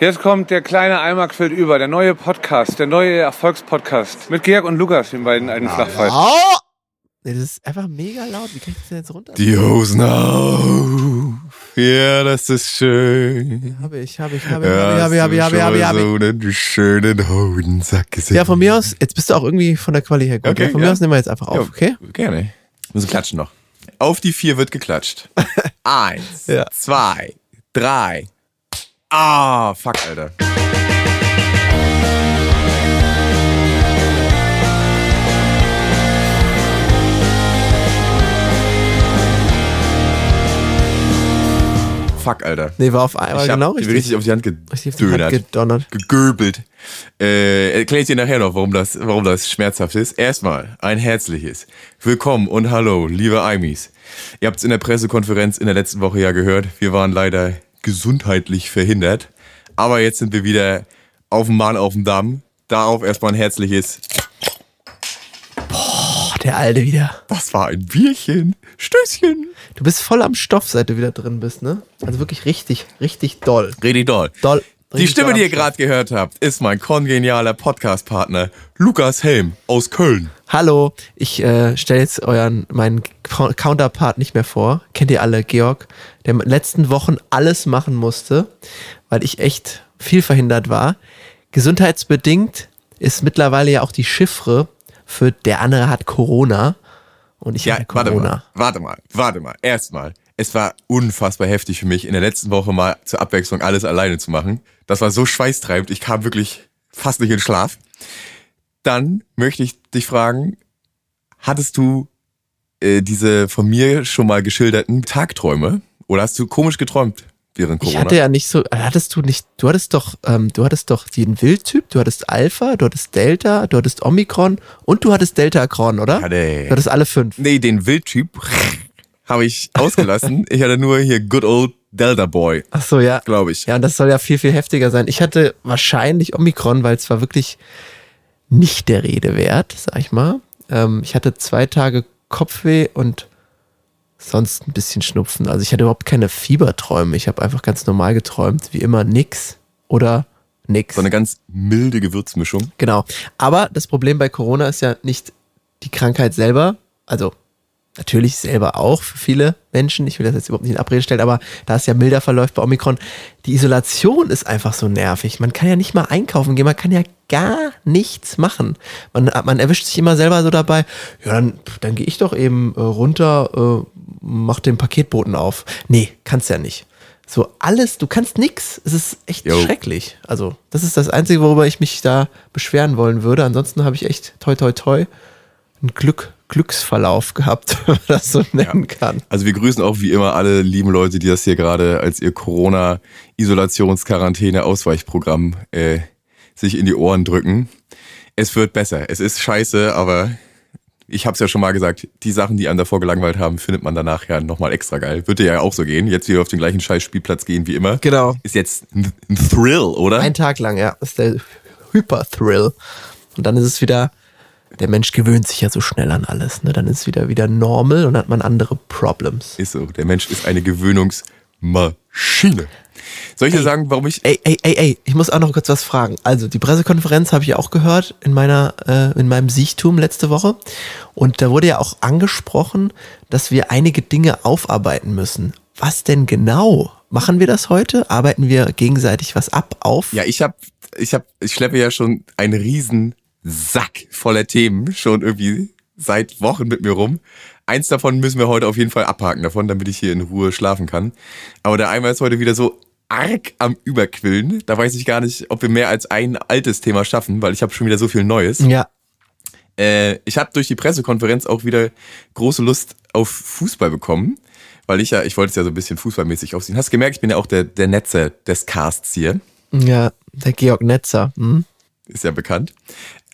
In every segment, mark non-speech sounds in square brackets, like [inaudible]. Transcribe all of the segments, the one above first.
Jetzt kommt der kleine Eimer quillt über, der neue Podcast, der neue Erfolgspodcast mit Georg und Lukas, den beiden alten Flachfallen. Oh! Das ist einfach mega laut. Wie kann ich das denn jetzt runter? Die Hosen auf. Ja, das ist schön. Habe ich, habe ich, habe ich, habe ich, habe ich, habe ich, habe ich, habe ich. So einen schönen Hodensack gesehen. Ja, von mir aus, jetzt bist du auch irgendwie von der Quali her gut. Okay, ja, von ja. mir aus nehmen wir jetzt einfach auf, okay? Gerne. Müssen klatschen noch. Auf die vier wird geklatscht. [laughs] Eins, Ja. zwei, drei. Ah, fuck, Alter. Fuck, Alter. Nee, war auf einmal ich genau richtig. richtig auf die Hand Richtig auf die Hand gedönert. gedonnert. gegöbelt. Äh, erkläre ich dir nachher noch, warum das, warum das schmerzhaft ist. Erstmal ein herzliches Willkommen und Hallo, liebe Aimis. Ihr habt es in der Pressekonferenz in der letzten Woche ja gehört. Wir waren leider gesundheitlich verhindert. Aber jetzt sind wir wieder auf dem Mann auf dem Damm. Darauf erstmal ein herzliches. Oh, der Alte wieder. Das war ein Bierchen. Stößchen. Du bist voll am Stoff, seit du wieder drin bist, ne? Also wirklich richtig, richtig doll. Richtig doll. Doll. Die Stimme, die ihr gerade gehört habt, ist mein kongenialer Podcast-Partner Lukas Helm aus Köln. Hallo, ich äh, stelle jetzt euren meinen Cou- Counterpart nicht mehr vor. Kennt ihr alle, Georg, der in den letzten Wochen alles machen musste, weil ich echt viel verhindert war. Gesundheitsbedingt ist mittlerweile ja auch die Chiffre für der andere hat Corona und ich Ja, habe warte Corona. mal, warte mal, warte mal. Erstmal, es war unfassbar heftig für mich, in der letzten Woche mal zur Abwechslung alles alleine zu machen. Das war so schweißtreibend, ich kam wirklich fast nicht in Schlaf. Dann möchte ich dich fragen, hattest du äh, diese von mir schon mal geschilderten Tagträume? Oder hast du komisch geträumt während Ich Corona? hatte ja nicht so, hattest du nicht, du hattest doch, ähm, du hattest doch den Wildtyp, du hattest Alpha, du hattest Delta, du hattest Omikron und du hattest Deltacron, oder? Hatte- Du hattest alle fünf. Nee, den Wildtyp habe ich ausgelassen. [laughs] ich hatte nur hier Good Old Delta Boy, Ach so, ja. glaube ich. Ja, und das soll ja viel, viel heftiger sein. Ich hatte wahrscheinlich Omikron, weil es war wirklich nicht der Rede wert, sag ich mal. Ähm, ich hatte zwei Tage Kopfweh und sonst ein bisschen Schnupfen. Also ich hatte überhaupt keine Fieberträume. Ich habe einfach ganz normal geträumt, wie immer nix oder nix. So eine ganz milde Gewürzmischung. Genau. Aber das Problem bei Corona ist ja nicht die Krankheit selber, also natürlich selber auch für viele Menschen. Ich will das jetzt überhaupt nicht in Abrede stellen, aber da es ja milder verläuft bei Omikron, die Isolation ist einfach so nervig. Man kann ja nicht mal einkaufen gehen, man kann ja gar nichts machen. Man, man erwischt sich immer selber so dabei, ja, dann, dann gehe ich doch eben äh, runter, äh, mach den Paketboten auf. Nee, kannst ja nicht. So alles, du kannst nix. Es ist echt Jo. schrecklich. Also, das ist das Einzige, worüber ich mich da beschweren wollen würde. Ansonsten habe ich echt toi toi toi einen Glück, Glücksverlauf gehabt, [laughs] wenn man das so nennen kann. Also wir grüßen auch wie immer alle lieben Leute, die das hier gerade als ihr Corona-Isolations-Quarantäne-Ausweichprogramm äh, sich in die Ohren drücken. Es wird besser. Es ist scheiße, aber ich habe es ja schon mal gesagt, die Sachen, die einem davor gelangweilt haben, findet man danach ja nochmal extra geil. Dir ja auch so gehen. Jetzt wieder auf den gleichen Scheißspielplatz gehen wie immer. Genau. Ist jetzt ein, ein Thrill, oder? Ein Tag lang, ja. Ist der Hyper-Thrill. Und dann ist es wieder, der Mensch gewöhnt sich ja so schnell an alles. Ne? Dann ist es wieder, wieder normal und hat man andere Problems. ist so. Der Mensch ist eine Gewöhnungsmaschine. Soll ich dir sagen, warum ich Ey, ey, ey, ey, ich muss auch noch kurz was fragen. Also, die Pressekonferenz habe ich ja auch gehört in meiner, äh, in meinem Siechtum letzte Woche. Und da wurde ja auch angesprochen, dass wir einige Dinge aufarbeiten müssen. Was denn genau? Machen wir das heute? Arbeiten wir gegenseitig was ab, auf? Ja, ich habe, ich habe, ich schleppe ja schon einen riesen Sack voller Themen schon irgendwie seit Wochen mit mir rum. Eins davon müssen wir heute auf jeden Fall abhaken davon, damit ich hier in Ruhe schlafen kann. Aber der Eimer ist heute wieder so arg am Überquillen. Da weiß ich gar nicht, ob wir mehr als ein altes Thema schaffen, weil ich habe schon wieder so viel Neues. Ja. Äh, ich habe durch die Pressekonferenz auch wieder große Lust auf Fußball bekommen, weil ich ja, ich wollte es ja so ein bisschen fußballmäßig aufsehen. Hast gemerkt, ich bin ja auch der, der Netzer des Casts hier. Ja, der Georg Netzer. Hm? ist ja bekannt.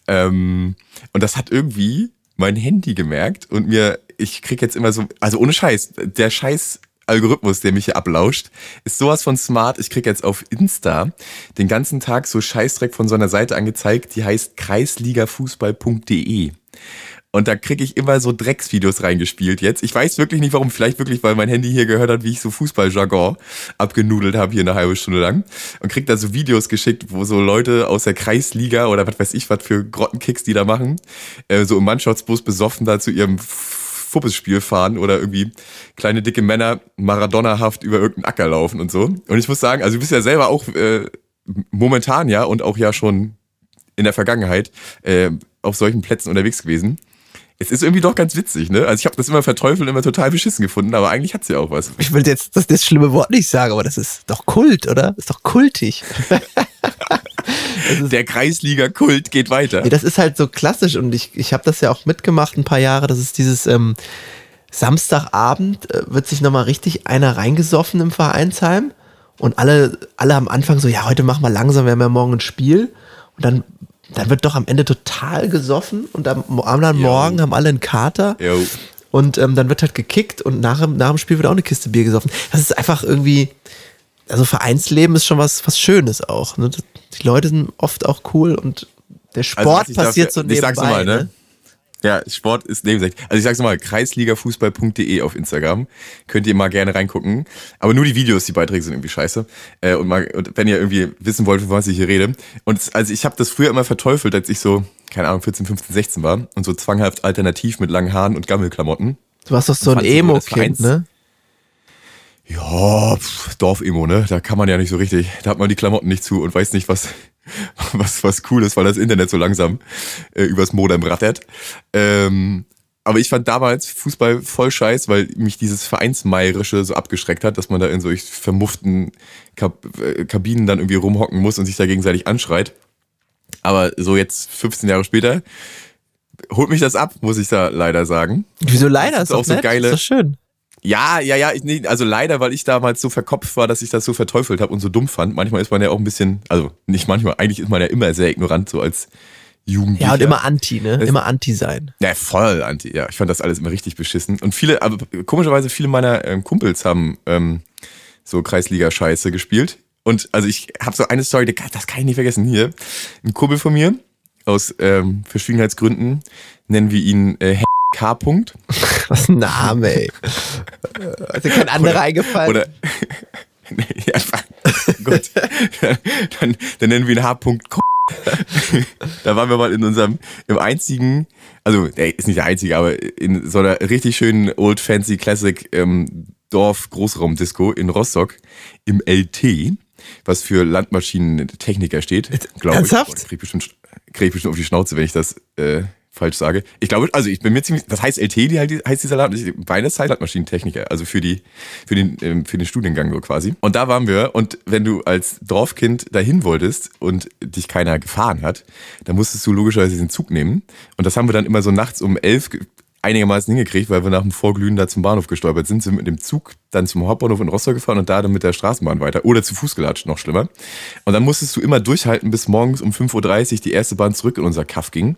Ähm, und das hat irgendwie mein Handy gemerkt und mir, ich krieg jetzt immer so, also ohne Scheiß, der Scheiß Algorithmus, der mich hier ablauscht, ist sowas von smart. Ich krieg jetzt auf Insta den ganzen Tag so Scheißdreck von so einer Seite angezeigt, die heißt kreisligafußball.de. Und da kriege ich immer so Drecksvideos reingespielt jetzt. Ich weiß wirklich nicht warum. Vielleicht wirklich, weil mein Handy hier gehört hat, wie ich so Fußballjargon abgenudelt habe hier eine halbe Stunde lang. Und krieg da so Videos geschickt, wo so Leute aus der Kreisliga oder was weiß ich, was für Grottenkicks die da machen, äh, so im Mannschaftsbus besoffen da zu ihrem Fuppesspiel fahren oder irgendwie kleine dicke Männer Maradona-haft über irgendeinen Acker laufen und so. Und ich muss sagen, also du bist ja selber auch äh, momentan ja und auch ja schon in der Vergangenheit äh, auf solchen Plätzen unterwegs gewesen. Es ist irgendwie doch ganz witzig, ne? Also ich habe das immer verteufelt, immer total beschissen gefunden, aber eigentlich hat's ja auch was. Ich will jetzt das, das schlimme Wort nicht sagen, aber das ist doch Kult, oder? ist doch kultig. [laughs] Der Kreisliga-Kult geht weiter. Ja, das ist halt so klassisch und ich, ich habe das ja auch mitgemacht ein paar Jahre. Das ist dieses ähm, Samstagabend, äh, wird sich nochmal richtig einer reingesoffen im Vereinsheim und alle, alle am Anfang so, ja, heute machen wir langsam, wir haben ja morgen ein Spiel. Und dann, dann wird doch am Ende total gesoffen und am, am anderen. Morgen haben alle einen Kater. Jo. Und ähm, dann wird halt gekickt und nach, dem- nach dem Spiel wird auch eine Kiste Bier gesoffen. Das ist einfach irgendwie, also Vereinsleben ist schon was, was Schönes auch. Ne? Die Leute sind oft auch cool und der Sport Also, ich darf- passiert so ich nebenbei. sag's mal, ne? ne? Ja, Sport ist nebensächlich. Also ich sag's nochmal, kreisligafußball.de auf Instagram. Könnt ihr mal gerne reingucken. Aber nur die Videos, die Beiträge sind irgendwie scheiße. Äh, und, mal, und wenn ihr irgendwie wissen wollt, von was ich hier rede. Und es, also ich habe das früher immer verteufelt, als ich so, keine Ahnung, 14, 15, 16 war. Und so zwanghaft alternativ mit langen Haaren und Gammelklamotten. Du warst doch so ein Emo-Kind, ne? Ja, pff, Dorf-Emo, ne? Da kann man ja nicht so richtig. Da hat man die Klamotten nicht zu und weiß nicht, was, [laughs] was, was cool ist, weil das Internet so langsam äh, übers Modem rattert. Ähm, aber ich fand damals Fußball voll scheiß, weil mich dieses Vereinsmeierische so abgeschreckt hat, dass man da in solch vermufften Kab äh, Kabinen dann irgendwie rumhocken muss und sich da gegenseitig anschreit. Aber so jetzt 15 Jahre später holt mich das ab, muss ich da leider sagen. Wieso leider? Das Ist ist auch so nett, geile- Ist schön. Ja, ja, ja, ich, nee, also leider, weil ich damals so verkopft war, dass ich das so verteufelt habe und so dumm fand. Manchmal ist man ja auch ein bisschen, also nicht manchmal, eigentlich ist man ja immer sehr ignorant, so als Jugendlicher. Ja, und immer Anti, ne? Das- Immer Anti sein. Ja, voll anti, ja. Ich fand das alles immer richtig beschissen. Und viele, aber komischerweise viele meiner ähm, Kumpels haben ähm, so Kreisliga-Scheiße gespielt. Und also ich habe so eine Story, das kann ich nicht vergessen. Hier, ein Kumpel von mir, aus ähm, Verschwiegenheitsgründen, nennen wir ihn äh, K. -Punkt. [laughs] Was ein Name, ey. Ist dir kein anderer eingefallen? Oder [laughs] Nee, ja, gut. [laughs] Dann, dann nennen wir ihn H. Ko- Da waren wir mal in unserem, im einzigen, also der ist nicht der einzige, aber in so einer richtig schönen Old Fancy Classic ähm, Dorf Großraumdisco in Rostock im LT, was für Landmaschinentechniker steht. Glaube ich. Ernsthaft? Krieg ich bestimmt, krieg ich bestimmt auf die Schnauze, wenn ich das äh, falsch sage. Ich glaube, also ich bin mir ziemlich, das heißt LT, die halt, heißt dieser Laden, ich- beides heißt Landmaschinentechniker, also für die, für den, ähm, für den Studiengang so quasi. Und da waren wir und wenn du als Dorfkind dahin wolltest und dich keiner gefahren hat, dann musstest du logischerweise den Zug nehmen. Und das haben wir dann immer so nachts um elf ge- einigermaßen hingekriegt, weil wir nach dem Vorglühen da zum Bahnhof gestolpert sind, sind mit dem Zug dann zum Hauptbahnhof in Rostock gefahren und da dann mit der Straßenbahn weiter. Oder zu Fuß gelatscht, noch schlimmer. Und dann musstest du immer durchhalten, bis morgens um 5.30 Uhr die erste Bahn zurück in unser Kaff ging.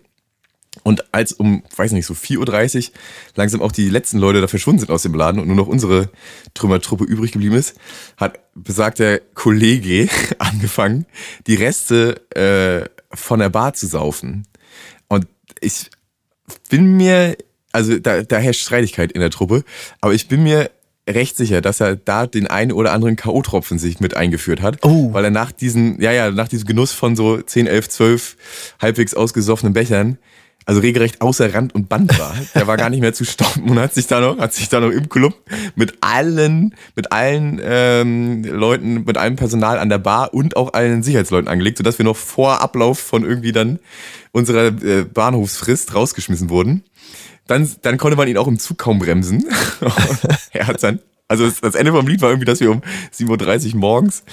Und als um, weiß nicht, so 4.30 Uhr langsam auch die letzten Leute da verschwunden sind aus dem Laden und nur noch unsere Trümmertruppe übrig geblieben ist, hat besagter Kollege [laughs] angefangen, die Reste äh, von der Bar zu saufen. Und ich bin mir, also da, da herrscht Streitigkeit in der Truppe, aber ich bin mir recht sicher, dass er da den einen oder anderen K.O.-Tropfen sich mit eingeführt hat. Oh. Weil er nach diesen, ja, ja, nach diesem Genuss von so 10, 11, 12 halbwegs ausgesoffenen Bechern, also regelrecht außer Rand und Band war. Der war gar nicht mehr zu stoppen und hat sich da noch, hat sich da noch im Club mit allen, mit allen ähm, Leuten, mit allem Personal an der Bar und auch allen Sicherheitsleuten angelegt, sodass wir noch vor Ablauf von irgendwie dann unserer äh, Bahnhofsfrist rausgeschmissen wurden. Dann, dann konnte man ihn auch im Zug kaum bremsen. [laughs] er hat dann, also das, Ende vom Lied war irgendwie, dass wir um 7.30 Uhr morgens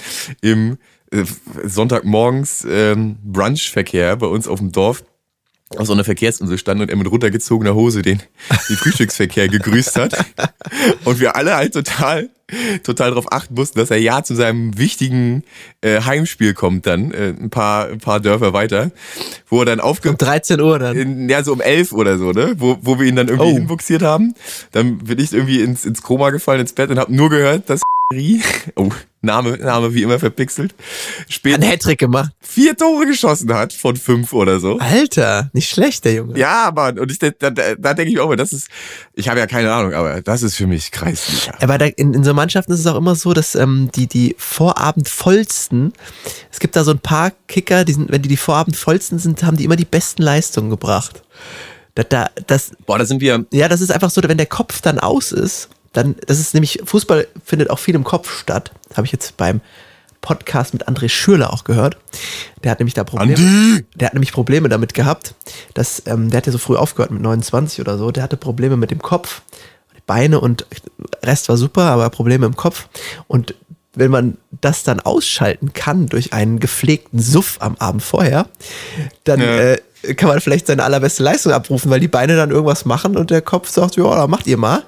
im äh, Sonntagmorgens ähm, Brunchverkehr bei uns auf dem Dorf auf so einer Verkehrsinsel stand und er mit runtergezogener Hose den, den Frühstücksverkehr gegrüßt hat. Und wir alle halt total, total darauf achten mussten, dass er ja zu seinem wichtigen äh, Heimspiel kommt dann, äh, ein paar, ein paar Dörfer weiter, wo er dann aufge um 13 Uhr dann. in, ja, so um elf oder so, ne? Wo, wo wir ihn dann irgendwie Oh. hinbuxiert haben. Dann bin ich irgendwie ins, ins Koma gefallen, ins Bett und habe nur gehört, dass oh, Name, Name wie immer verpixelt, Ein später Hattrick gemacht. vier Tore geschossen hat von fünf oder so. Alter, nicht schlecht, der Junge. Ja, Mann, und ich, da, da, da denke ich auch mal, das ist, ich habe ja keine Ahnung, aber das ist für mich Kreisliga. Aber da, in, in so Mannschaften ist es auch immer so, dass ähm, die, die Vorabendvollsten, es gibt da so ein paar Kicker, die sind, wenn die die Vorabendvollsten sind, haben die immer die besten Leistungen gebracht. Da, da, das, Boah, da sind wir, ja, das ist einfach so, wenn der Kopf dann aus ist, dann, das ist nämlich, Fußball findet auch viel im Kopf statt. Habe ich jetzt beim Podcast mit André Schürle auch gehört. Der hat nämlich da Probleme. Andi! Der hat nämlich Probleme damit gehabt, dass, ähm, der hat ja so früh aufgehört mit 29 oder so, der hatte Probleme mit dem Kopf, die Beine und Rest war super, aber Probleme im Kopf. Und wenn man das dann ausschalten kann durch einen gepflegten Suff am Abend vorher, dann Ja. äh, kann man vielleicht seine allerbeste Leistung abrufen, weil die Beine dann irgendwas machen und der Kopf sagt, ja, macht ihr mal.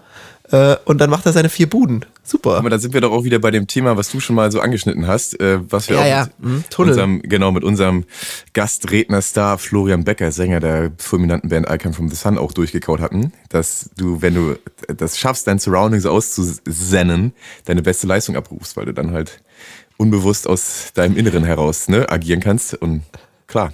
Äh, und dann macht er seine vier Buden. Super. aber da sind wir doch auch wieder bei dem Thema, was du schon mal so angeschnitten hast, äh, was wir Ja, auch ja, mit mhm, Tunnel. unserem, genau, mit unserem Gastrednerstar Florian Becker, Sänger der fulminanten Band I Come From The Sun auch durchgekaut hatten, dass du, wenn du das schaffst, dein Surroundings auszusennen, deine beste Leistung abrufst, weil du dann halt unbewusst aus deinem Inneren heraus ne, agieren kannst und klar.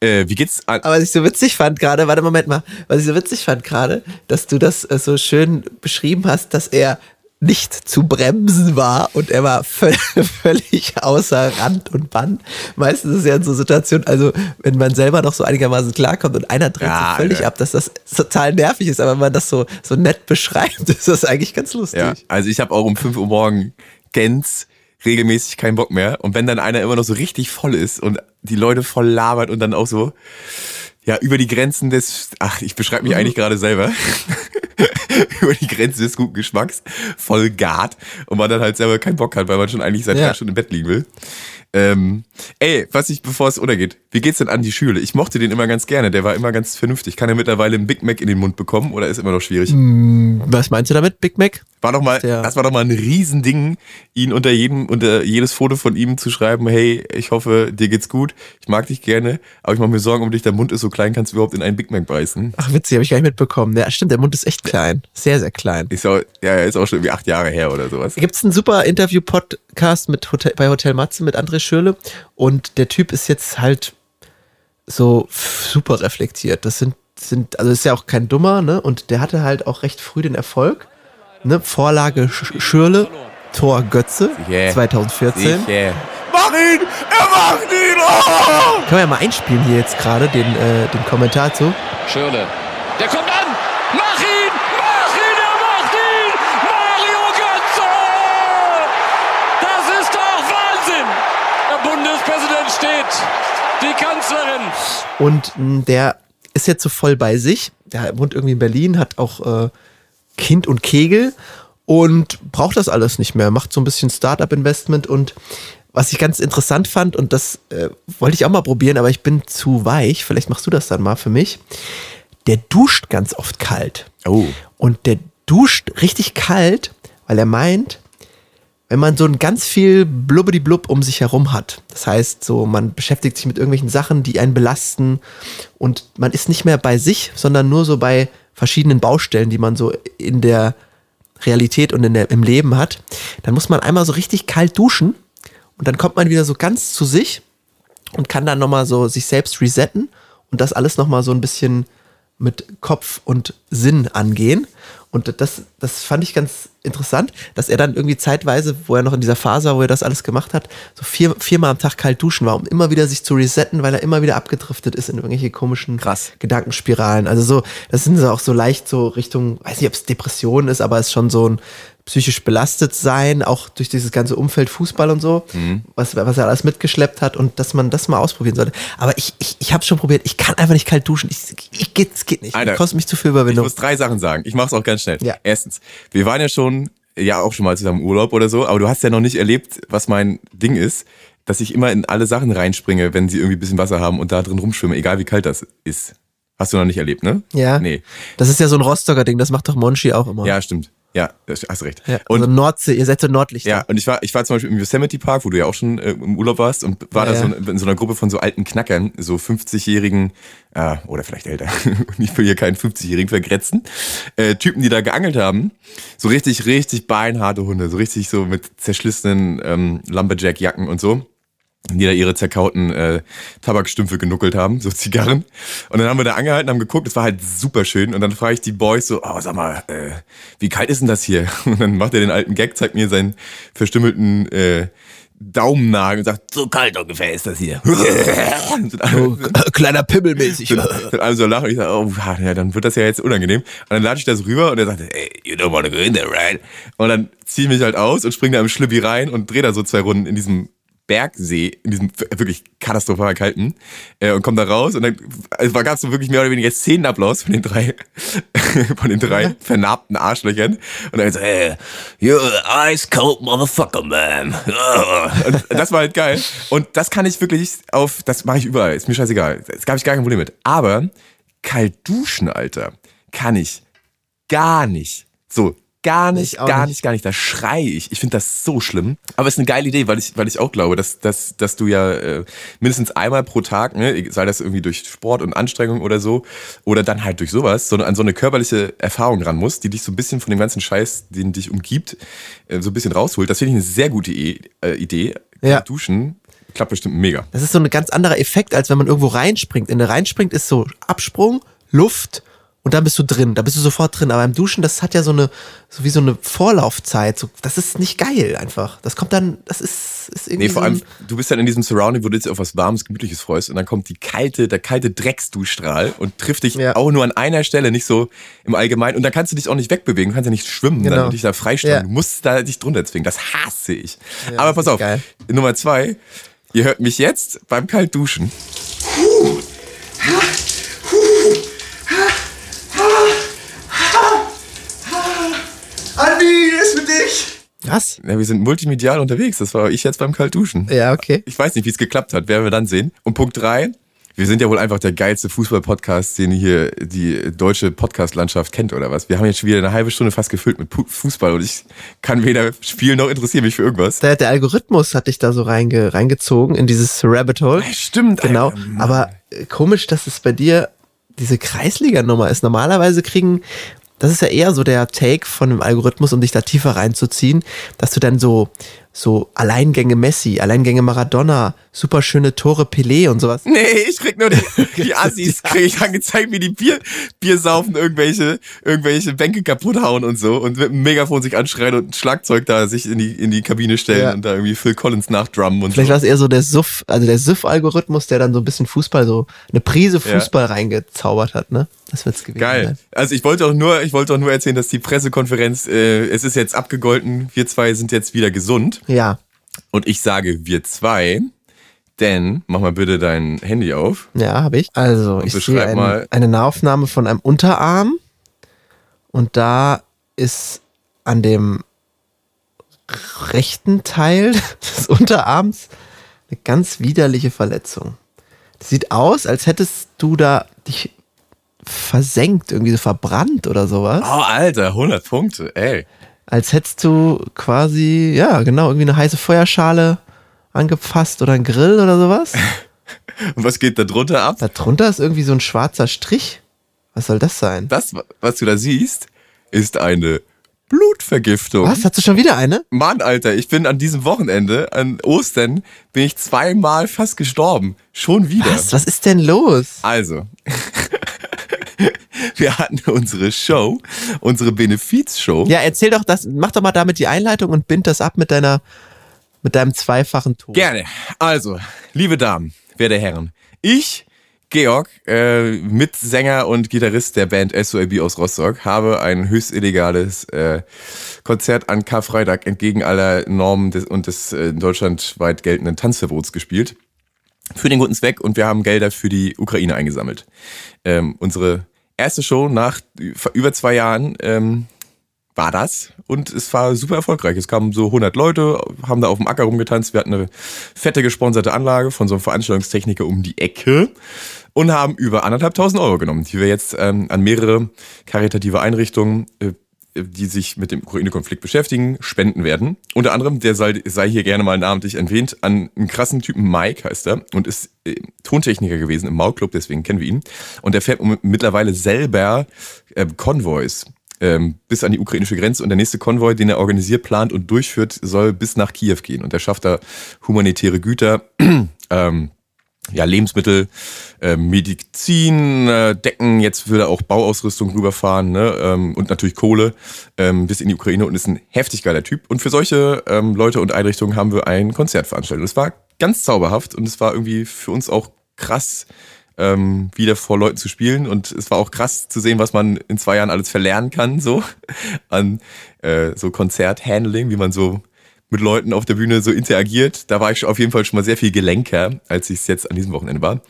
Äh, wie geht's an, Aber was ich so witzig fand gerade, warte, Moment mal, was ich so witzig fand gerade, dass du das äh, so schön beschrieben hast, dass er nicht zu bremsen war und er war völ [laughs] völlig außer Rand und Band. Meistens ist es ja in so Situationen, also wenn man selber noch so einigermaßen klarkommt und einer dreht Ja, sich völlig Alter. ab, dass das total nervig ist, aber wenn man das so, so nett [laughs] beschreibt, ist das eigentlich ganz lustig. Ja, also ich habe auch um 5 Uhr morgen Gens regelmäßig keinen Bock mehr. Und wenn dann einer immer noch so richtig voll ist und die Leute voll labert und dann auch so, ja, über die Grenzen des, ach, ich beschreibe mich eigentlich gerade selber, [laughs] über die Grenze des guten Geschmacks, voll gart und man dann halt selber keinen Bock hat, weil man schon eigentlich seit Ja. drei Stunden im Bett liegen will. Ähm, ey, was ich, bevor es untergeht, wie geht's denn an die Schüle? Ich mochte den immer ganz gerne, der war immer ganz vernünftig. Kann er mittlerweile einen Big Mac in den Mund bekommen oder ist immer noch schwierig? Was meinst du damit, Big Mac? War doch mal, Der- das war doch mal ein Riesending, ihn unter jedem, unter jedes Foto von ihm zu schreiben, hey, ich hoffe, dir geht's gut, ich mag dich gerne, aber ich mache mir Sorgen um dich, dein Mund ist so klein, kannst du überhaupt in einen Big Mac beißen? Ach, witzig, habe ich gar nicht mitbekommen. Ja, stimmt, der Mund ist echt klein. Sehr, sehr klein. Ist auch, ja, ist auch schon irgendwie acht Jahre her oder sowas. gibt es einen super Interview-Podcast mit Hotel, bei Hotel Matze mit André Schürle und der Typ ist jetzt halt so super reflektiert. Das sind, sind, also ist ja auch kein Dummer, ne? Und der hatte halt auch recht früh den Erfolg. Ne? Vorlage Sch Schürle, Tor Götze, Yeah. 2014. Sicher. Mach ihn! Er macht ihn! Oh! Können wir ja mal einspielen hier jetzt gerade den, äh, den Kommentar zu. Schirle. Der kommt an! Mach ihn! Mach ihn! Er macht ihn! Mario Götze! Das ist doch Wahnsinn! Der Bundespräsident steht. Die Kanzlerin. Und mh, der ist jetzt so voll bei sich. Der wohnt irgendwie in Berlin, hat auch äh, Kind und Kegel und braucht das alles nicht mehr. Macht so ein bisschen Startup-Investment und was ich ganz interessant fand, und das äh, wollte ich auch mal probieren, aber ich bin zu weich. Vielleicht machst du das dann mal für mich. Der duscht ganz oft kalt. Oh. Und der duscht richtig kalt, weil er meint, wenn man so ein ganz viel Blubbidi-Blub um sich herum hat, das heißt, so man beschäftigt sich mit irgendwelchen Sachen, die einen belasten und man ist nicht mehr bei sich, sondern nur so bei verschiedenen Baustellen, die man so in der Realität und in der, im Leben hat, dann muss man einmal so richtig kalt duschen und dann kommt man wieder so ganz zu sich und kann dann nochmal so sich selbst resetten und das alles nochmal so ein bisschen mit Kopf und Sinn angehen. Und das, das fand ich ganz interessant, dass er dann irgendwie zeitweise, wo er noch in dieser Phase war, wo er das alles gemacht hat, so vier, viermal am Tag kalt duschen war, um immer wieder sich zu resetten, weil er immer wieder abgedriftet ist in irgendwelche komischen Krass. Gedankenspiralen. Also so, das sind so auch so leicht so Richtung, weiß nicht, ob es Depression ist, aber es ist schon so ein psychisch belastet sein, auch durch dieses ganze Umfeld Fußball und so, was, was er alles mitgeschleppt hat und dass man das mal ausprobieren sollte. Aber ich, ich, ich habe schon probiert, ich kann einfach nicht kalt duschen. Ich, ich geht, es geht nicht. Alter, kostet mich zu viel Ich Überwindung. muss drei Sachen sagen. Ich mach's auch ganz schnell. Ja. Erstens, wir waren ja schon, ja auch schon mal zusammen im Urlaub oder so, aber du hast ja noch nicht erlebt, was mein Ding ist, dass ich immer in alle Sachen reinspringe, wenn sie irgendwie ein bisschen Wasser haben und da drin rumschwimme, egal wie kalt das ist. Hast du noch nicht erlebt, ne? Ja. Nee. Das ist ja so ein Rostocker Ding, das macht doch Monchi auch immer. Ja, stimmt. Ja, das- hast recht. Ja, und also Nordsee, ihr seid so Nordlichter. Ja, und ich war, ich war zum Beispiel im Yosemite Park, wo du ja auch schon äh, im Urlaub warst und war Ja, da so in, in so einer Gruppe von so alten Knackern, so 50-jährigen, äh, oder vielleicht älter, und [laughs] ich will hier keinen 50-jährigen vergrätzen, äh, Typen, die da geangelt haben. So richtig, richtig beinharte Hunde, so richtig so mit zerschlissenen ähm, Lumberjack-Jacken und so. Die da ihre zerkauten äh, Tabakstümpfe genuckelt haben, so Zigarren. Und dann haben wir da angehalten, haben geguckt, es war halt super schön. Und dann frage ich die Boys so, oh, sag mal, äh, wie kalt ist denn das hier? [laughs] Und dann macht er den alten Gag, zeigt mir seinen verstümmelten äh, Daumennagel und sagt, so kalt ungefähr ist das hier. [laughs] So, äh, kleiner Pimmelmäßig. sind alle so lachen und ich sage, oh, ja, dann wird das ja jetzt unangenehm. Und dann lade ich das rüber und er sagt, hey, you don't wanna go in there, right? Und dann ziehe ich mich halt aus und springe da im Schlippi rein und drehe da so zwei Runden in diesem Bergsee, in diesem wirklich katastrophal kalten, äh, und komme da raus und dann also gab es so wirklich mehr oder weniger Szenenapplaus von den drei, [laughs] von den drei vernarbten Arschlöchern. Und dann so, hey, you're an ice cold motherfucker, man. [laughs] Und das war halt geil. Und das kann ich wirklich auf, das mache ich überall, ist mir scheißegal. Das habe ich gar kein Problem mit. Aber kalt duschen, Alter, kann ich gar nicht. So, gar nicht, gar nicht. gar nicht. Da schreie ich. Ich finde das so schlimm. Aber es ist eine geile Idee, weil ich, weil ich auch glaube, dass, dass, dass du ja äh, mindestens einmal pro Tag, ne, sei das irgendwie durch Sport und Anstrengung oder so, oder dann halt durch sowas, sondern an so eine körperliche Erfahrung ran musst, die dich so ein bisschen von dem ganzen Scheiß, den dich umgibt, äh, so ein bisschen rausholt. Das finde ich eine sehr gute I äh, Idee. Ja. Duschen klappt bestimmt mega. Das ist so ein ganz anderer Effekt, als wenn man irgendwo reinspringt. In der reinspringt ist so Absprung, Luft und dann bist du drin. Da bist du sofort drin. Aber beim Duschen, das hat ja so eine, so wie so eine Vorlaufzeit. So, das ist nicht geil einfach. Das kommt dann, das ist, ist irgendwie. Nee, vor allem, du bist dann in diesem Surrounding, wo du dich auf was Warmes, Gemütliches freust und dann kommt die kalte, der kalte Drecksduschstrahl und trifft dich Ja. auch nur an einer Stelle, nicht so im Allgemeinen. Und dann kannst du dich auch nicht wegbewegen, du kannst ja nicht schwimmen Genau. dann und dich da freistellen. Ja. Du musst da dich drunter zwingen. Das hasse ich. Ja, Aber pass auf, geil. Nummer zwei, ihr hört mich jetzt beim Kaltduschen. Andi, das ist für Was? Ja, wir sind multimedial unterwegs, das war ich jetzt beim Kaltduschen. Ja, okay. Ich weiß nicht, wie es geklappt hat, werden wir dann sehen. Und Punkt drei, wir sind ja wohl einfach der geilste Fußball-Podcast, den hier die deutsche Podcast-Landschaft kennt oder was. Wir haben jetzt schon wieder eine halbe Stunde fast gefüllt mit Fußball und ich kann weder spielen noch interessiere mich für irgendwas. Der, der Algorithmus hat dich da so reinge, reingezogen in dieses Rabbit Hole. Stimmt, Genau. Alter. Aber äh, komisch, dass es bei dir diese Kreisliga-Nummer ist. Normalerweise kriegen, das ist ja eher so der Take von dem Algorithmus, um dich da tiefer reinzuziehen, dass du dann so, so Alleingänge Messi, Alleingänge Maradona, super schöne Tore Pelé und sowas. Nee, ich krieg nur die, [laughs] die Assis, krieg ich angezeigt, wie die Bier, Bier saufen, irgendwelche, irgendwelche Bänke kaputt hauen und so und mit einem Megafon sich anschreien und ein Schlagzeug da sich in die, in die Kabine stellen Ja. und da irgendwie Phil Collins nachdrummen und Vielleicht so. war es eher so der Suff, also der Suff-Algorithmus, der dann so ein bisschen Fußball, so eine Prise Ja. Fußball reingezaubert hat, ne? Das wird's gewesen Geil. sein. Also ich wollte auch nur, ich wollte auch nur erzählen, dass die Pressekonferenz, äh, es ist jetzt abgegolten, wir zwei sind jetzt wieder gesund. Ja, Und ich sage wir zwei, denn, mach mal bitte dein Handy auf. ja, habe ich. Also, ich sehe ein, eine Nahaufnahme von einem Unterarm und da ist an dem rechten Teil [laughs] des Unterarms eine ganz widerliche Verletzung. Das sieht aus, als hättest du da dich versenkt, irgendwie so verbrannt oder sowas. Oh, Alter, 100 Punkte, ey. Als hättest du quasi, ja, genau, irgendwie eine heiße Feuerschale angefasst oder ein Grill oder sowas. [laughs] Und was geht da drunter ab? Da drunter ist irgendwie so ein schwarzer Strich. Was soll das sein? Das, was du da siehst, ist eine Blutvergiftung. Was? Hast du schon wieder eine? Mann, Alter, ich bin an diesem Wochenende, an Ostern, bin ich zweimal fast gestorben. Schon wieder. Was? Was ist denn los? Also, [laughs] wir hatten unsere Show, unsere Benefizshow. Ja, erzähl doch das, mach doch mal damit die Einleitung und bind das ab mit deiner, mit deinem zweifachen Ton. Gerne. Also, liebe Damen, werte Herren, ich, Georg, äh, Mitsänger und Gitarrist der Band SOAB aus Rostock, habe ein höchst illegales äh, Konzert an Karfreitag entgegen aller Normen des, und des äh, deutschlandweit geltenden Tanzverbots gespielt. Für den guten Zweck und wir haben Gelder für die Ukraine eingesammelt. Ähm, unsere erste Show nach über zwei Jahren ähm, war das und es war super erfolgreich. Es kamen so 100 Leute, haben da auf dem Acker rumgetanzt. Wir hatten eine fette gesponserte Anlage von so einem Veranstaltungstechniker um die Ecke und haben über anderthalb tausend Euro genommen, die wir jetzt ähm, an mehrere karitative Einrichtungen äh, die sich mit dem Ukraine-Konflikt beschäftigen, spenden werden. Unter anderem, der sei, sei hier gerne mal namentlich erwähnt, an einen krassen Typen Mike heißt er und ist äh, Tontechniker gewesen im Maulclub, deswegen kennen wir ihn. Und er fährt mittlerweile selber äh, Konvois ähm, bis an die ukrainische Grenze und der nächste Konvoi, den er organisiert, plant und durchführt, soll bis nach Kiew gehen. Und er schafft da humanitäre Güter, [clears throat] ähm, ja, Lebensmittel, äh, Medizin, äh, Decken, jetzt will er auch Bauausrüstung rüberfahren ne? ähm, und natürlich Kohle ähm, bis in die Ukraine und ist ein heftig geiler Typ. Und für solche ähm, Leute und Einrichtungen haben wir ein Konzert veranstaltet. Es war ganz zauberhaft und es war irgendwie für uns auch krass, ähm, wieder vor Leuten zu spielen. Und es war auch krass zu sehen, was man in zwei Jahren alles verlernen kann, so an äh, so Konzerthandling, wie man so mit Leuten auf der Bühne so interagiert. Da war ich auf jeden Fall schon mal sehr viel gelenker, als ich es jetzt an diesem Wochenende war.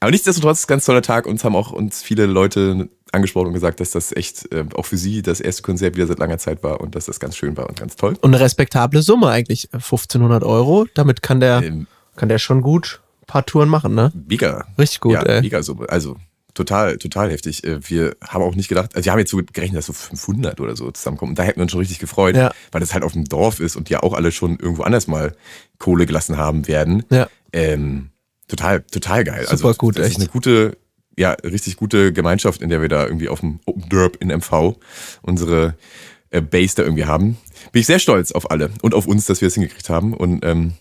Aber nichtsdestotrotz, ganz toller Tag. Uns haben auch uns viele Leute angesprochen und gesagt, dass das echt äh, auch für sie das erste Konzert wieder seit langer Zeit war und dass das ganz schön war und ganz toll. Und eine respektable Summe eigentlich, 1500 Euro. Damit kann der, ähm, kann der schon gut ein paar Touren machen, ne? Mega. Richtig gut, ja, ey. Mega Summe. Also total, total heftig. Äh, wir haben auch nicht gedacht, also wir haben jetzt so gerechnet, dass so 500 oder so zusammenkommen. Und da hätten wir uns schon richtig gefreut, Ja. weil das halt auf dem Dorf ist und die ja auch alle schon irgendwo anders mal Kohle gelassen haben werden. Ja. Ähm, total, total geil. Super also, gut, das echt. ist eine gute, ja, richtig gute Gemeinschaft, in der wir da irgendwie auf dem Open Derb in MV unsere äh, Base da irgendwie haben. Bin ich sehr stolz auf alle und auf uns, dass wir es hingekriegt haben. Und ähm,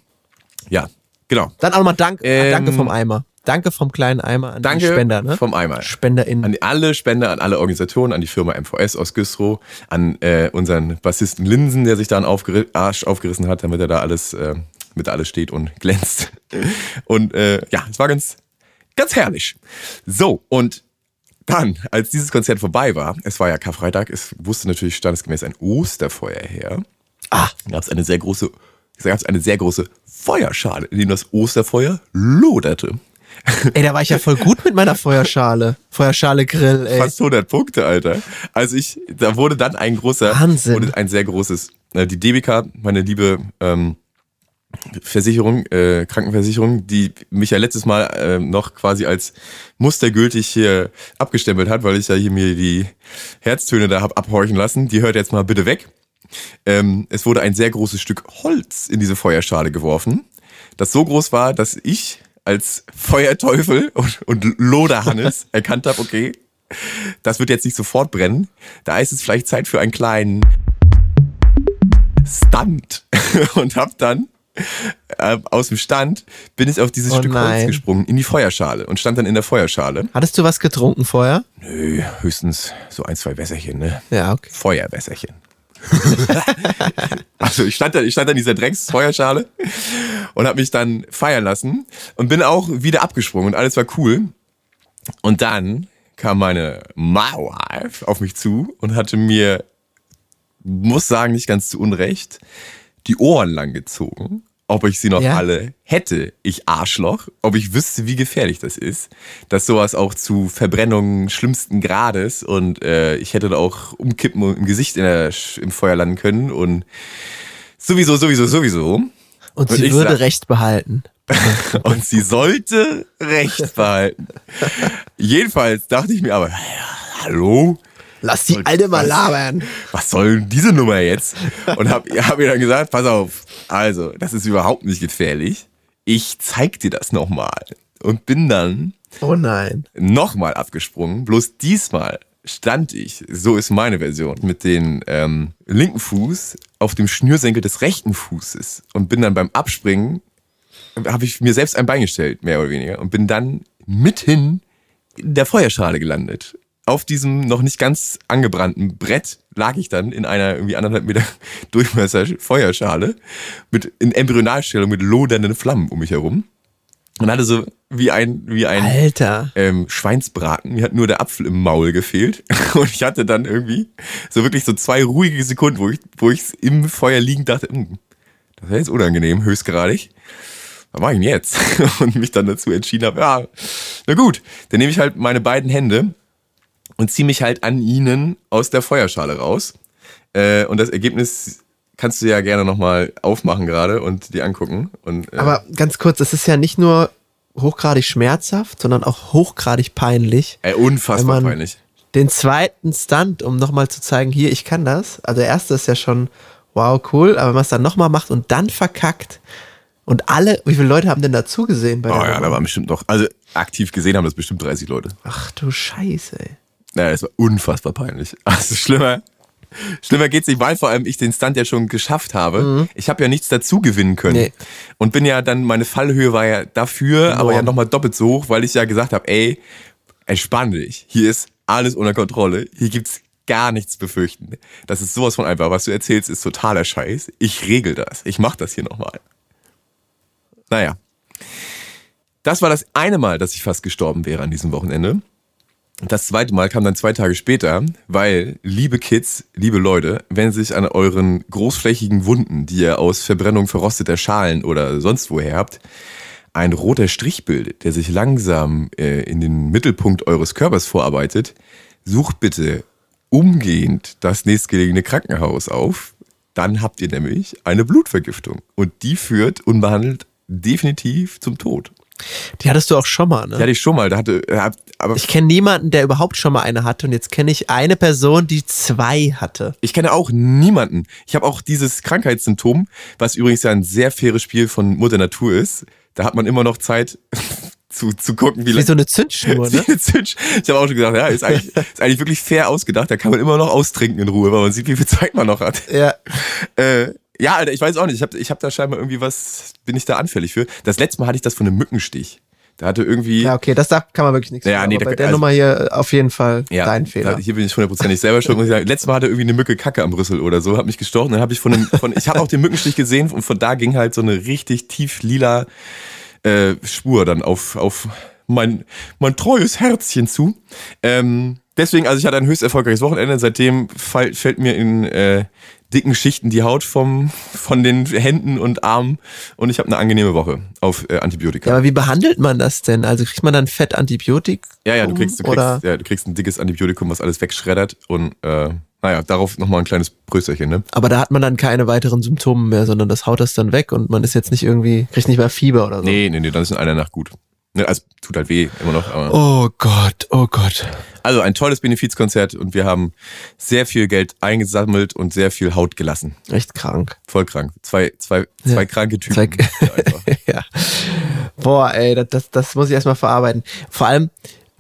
ja, genau. Dann auch nochmal Dank, Ähm, Danke vom Eimer. Danke vom kleinen Eimer an Danke die Spender, ne? vom Eimer. SpenderInnen. An alle Spender, an alle Organisatoren, an die Firma MVS aus Güstrow, an äh, unseren Bassisten Linsen, der sich da einen Aufgeri Arsch aufgerissen hat, damit er da alles, äh, mit da alles steht und [laughs] glänzt. Und äh, ja, es war ganz, ganz herrlich. So, und dann, als dieses Konzert vorbei war, es war ja Karfreitag, es wusste natürlich standesgemäß ein Osterfeuer her. Ah, gab es eine sehr große, gab es eine sehr große Feuerschale, in dem das Osterfeuer loderte. Ey, da war ich ja voll gut mit meiner Feuerschale. Feuerschale Grill, ey. Fast 100 Punkte, Alter. Also ich, da wurde dann ein großer, Wahnsinn. wurde ein sehr großes, äh, die DBK, meine liebe ähm, Versicherung, äh, Krankenversicherung, die mich ja letztes Mal äh, noch quasi als mustergültig hier abgestempelt hat, weil ich ja hier mir die Herztöne da hab abhorchen lassen. Die hört jetzt mal bitte weg. Ähm, es wurde ein sehr großes Stück Holz in diese Feuerschale geworfen, das so groß war, dass ich als Feuerteufel und, und Loderhannes [laughs] erkannt habe, okay, das wird jetzt nicht sofort brennen. Da ist es vielleicht Zeit für einen kleinen Stunt. [laughs] Und hab dann äh, aus dem Stand bin ich auf dieses Oh Stück Holz nein. gesprungen, in die Feuerschale und stand dann in der Feuerschale. Hattest du was getrunken vorher? Nö, höchstens so ein, zwei Wässerchen, ne? Ja, okay. Feuerwässerchen. [laughs] also ich stand da, ich stand da in dieser Drecksfeuerschale und habe mich dann feiern lassen und bin auch wieder abgesprungen und alles war cool. Und dann kam meine My Wife auf mich zu und hatte mir, muss sagen, nicht ganz zu Unrecht, die Ohren lang gezogen. Ob ich sie noch Ja? alle hätte, ich Arschloch, ob ich wüsste, wie gefährlich das ist, dass sowas auch zu Verbrennungen schlimmsten Grades und äh, ich hätte da auch umkippen und im Gesicht in der, im Feuer landen können und sowieso, sowieso, sowieso. Und Und sie ich würde sag- Recht behalten. [laughs] Und sie sollte Recht behalten. [laughs] Jedenfalls dachte ich mir aber, hallo? Lass die Alte mal labern. was soll denn diese Nummer jetzt? Und hab, [laughs] hab ihr dann gesagt, pass auf, also, das ist überhaupt nicht gefährlich. Ich zeig dir das nochmal. Und bin dann Oh nein. nochmal abgesprungen. Bloß diesmal stand ich, so ist meine Version, mit dem ähm, linken Fuß auf dem Schnürsenkel des rechten Fußes und bin dann beim Abspringen, habe ich mir selbst ein Bein gestellt, mehr oder weniger, und bin dann mitten in der Feuerschale gelandet. Auf diesem noch nicht ganz angebrannten Brett lag ich dann in einer irgendwie anderthalb Meter [laughs] Durchmesser Feuerschale mit in Embryonalstellung mit lodernden Flammen um mich herum und hatte so wie ein wie ein Alter. ähm, Schweinsbraten. Mir hat nur der Apfel im Maul gefehlt. [laughs] Und ich hatte dann irgendwie so wirklich so zwei ruhige Sekunden, wo ich, wo ich im Feuer liegend dachte, "Hm, das wäre jetzt unangenehm, höchstgradig. Was mache ich denn jetzt? [laughs] Und mich dann dazu entschieden habe, ja, na gut, dann nehme ich halt meine beiden Hände und ziehe mich halt an ihnen aus der Feuerschale raus. Äh, und das Ergebnis kannst du ja gerne nochmal aufmachen gerade und dir angucken. Und, äh, Aber ganz kurz, das ist ja nicht nur hochgradig schmerzhaft, sondern auch hochgradig peinlich. ey, unfassbar peinlich. den zweiten Stunt, um nochmal zu zeigen, hier, ich kann das. Also der erste ist ja schon, wow, cool, aber wenn man es dann nochmal macht und dann verkackt und alle, wie viele Leute haben denn dazu gesehen bei Oh ja, Nummer? da waren bestimmt noch, also aktiv gesehen haben das bestimmt 30 Leute. Ach du Scheiße, ey. Naja, es war unfassbar peinlich. [laughs] Also schlimmer. Schlimmer geht's nicht, weil vor allem ich den Stunt ja schon geschafft habe. Ich habe ja nichts dazu gewinnen können. Nee. Und bin ja dann, meine Fallhöhe war ja dafür, aber ja nochmal doppelt so hoch, weil ich ja gesagt habe, ey, entspann dich. Hier ist alles unter Kontrolle. Hier gibt's gar nichts befürchten. Das ist sowas von einfach. Was du erzählst, ist totaler Scheiß. Ich regel das. Ich mach das hier nochmal. Naja. Das war das eine Mal, dass ich fast gestorben wäre an diesem Wochenende. Das zweite Mal kam dann zwei Tage später, weil, liebe Kids, liebe Leute, wenn sich an euren großflächigen Wunden, die ihr aus Verbrennung verrosteter Schalen oder sonst woher habt, ein roter Strich bildet, der sich langsam äh, in den Mittelpunkt eures Körpers vorarbeitet, sucht bitte umgehend das nächstgelegene Krankenhaus auf. Dann habt ihr nämlich eine Blutvergiftung. Und die führt unbehandelt definitiv zum Tod. Die hattest du auch schon mal, ne? Ja, die schon mal. Da hatte, äh, aber Ich kenne niemanden, der überhaupt schon mal eine hatte und jetzt kenne ich eine Person, die zwei hatte. Ich kenne auch niemanden. Ich habe auch dieses Krankheitssymptom, was übrigens ja ein sehr faires Spiel von Mutter Natur ist. Da hat man immer noch Zeit [laughs] zu, zu gucken, wie Wie so eine Zündschnur, [laughs] ne? Zündsch- Ich habe auch schon gesagt, ja, ist eigentlich, [laughs] ist eigentlich wirklich fair ausgedacht. Da kann man immer noch austrinken in Ruhe, weil man sieht, wie viel Zeit man noch hat. Ja. Äh, ja, Alter, ich weiß auch nicht. Ich habe ich hab da scheinbar irgendwie was, bin ich da anfällig für. Das letzte Mal hatte ich das von einem Mückenstich. Da hatte irgendwie. Ja, okay, das da kann man wirklich nichts Ja, für, nee, da- bei der also- Nummer hier äh, auf jeden Fall Ja, dein Fehler. Da, hier bin ich hundertprozentig selber schuld. muss ich sagen. Letztes Mal hatte irgendwie eine Mücke Kacke am Rüssel oder so, hat mich gestochen. Dann habe ich von, einem, von ich habe auch den Mückenstich gesehen und von da ging halt so eine richtig tief lila äh, Spur dann auf auf mein mein treues Herzchen zu. Ähm, deswegen, also ich hatte ein höchst erfolgreiches Wochenende. Seitdem fall, fällt mir in äh, dicken Schichten die Haut vom von den Händen und Armen und ich habe eine angenehme Woche auf äh, Antibiotika. ja, aber wie behandelt man das denn? Also kriegt man dann Fettantibiotik? Ja, ja, du kriegst, du kriegst, ja, du kriegst ein dickes Antibiotikum, was alles wegschreddert und äh, naja, darauf nochmal ein kleines Prösterchen, ne? Aber da hat man dann keine weiteren Symptome mehr, sondern das haut das dann weg und man ist jetzt nicht irgendwie, kriegt nicht mehr Fieber oder so. Nee, nee, nee, dann ist in einer Nacht gut. Ne, also tut halt weh, immer noch. Oh Gott, oh Gott. Also ein tolles Benefizkonzert und wir haben sehr viel Geld eingesammelt und sehr viel Haut gelassen. Echt krank. Voll krank. Zwei, zwei, zwei Ja. kranke Typen. Zwei- [laughs] Ja. Boah, ey, das, das, das muss ich erstmal verarbeiten. Vor allem,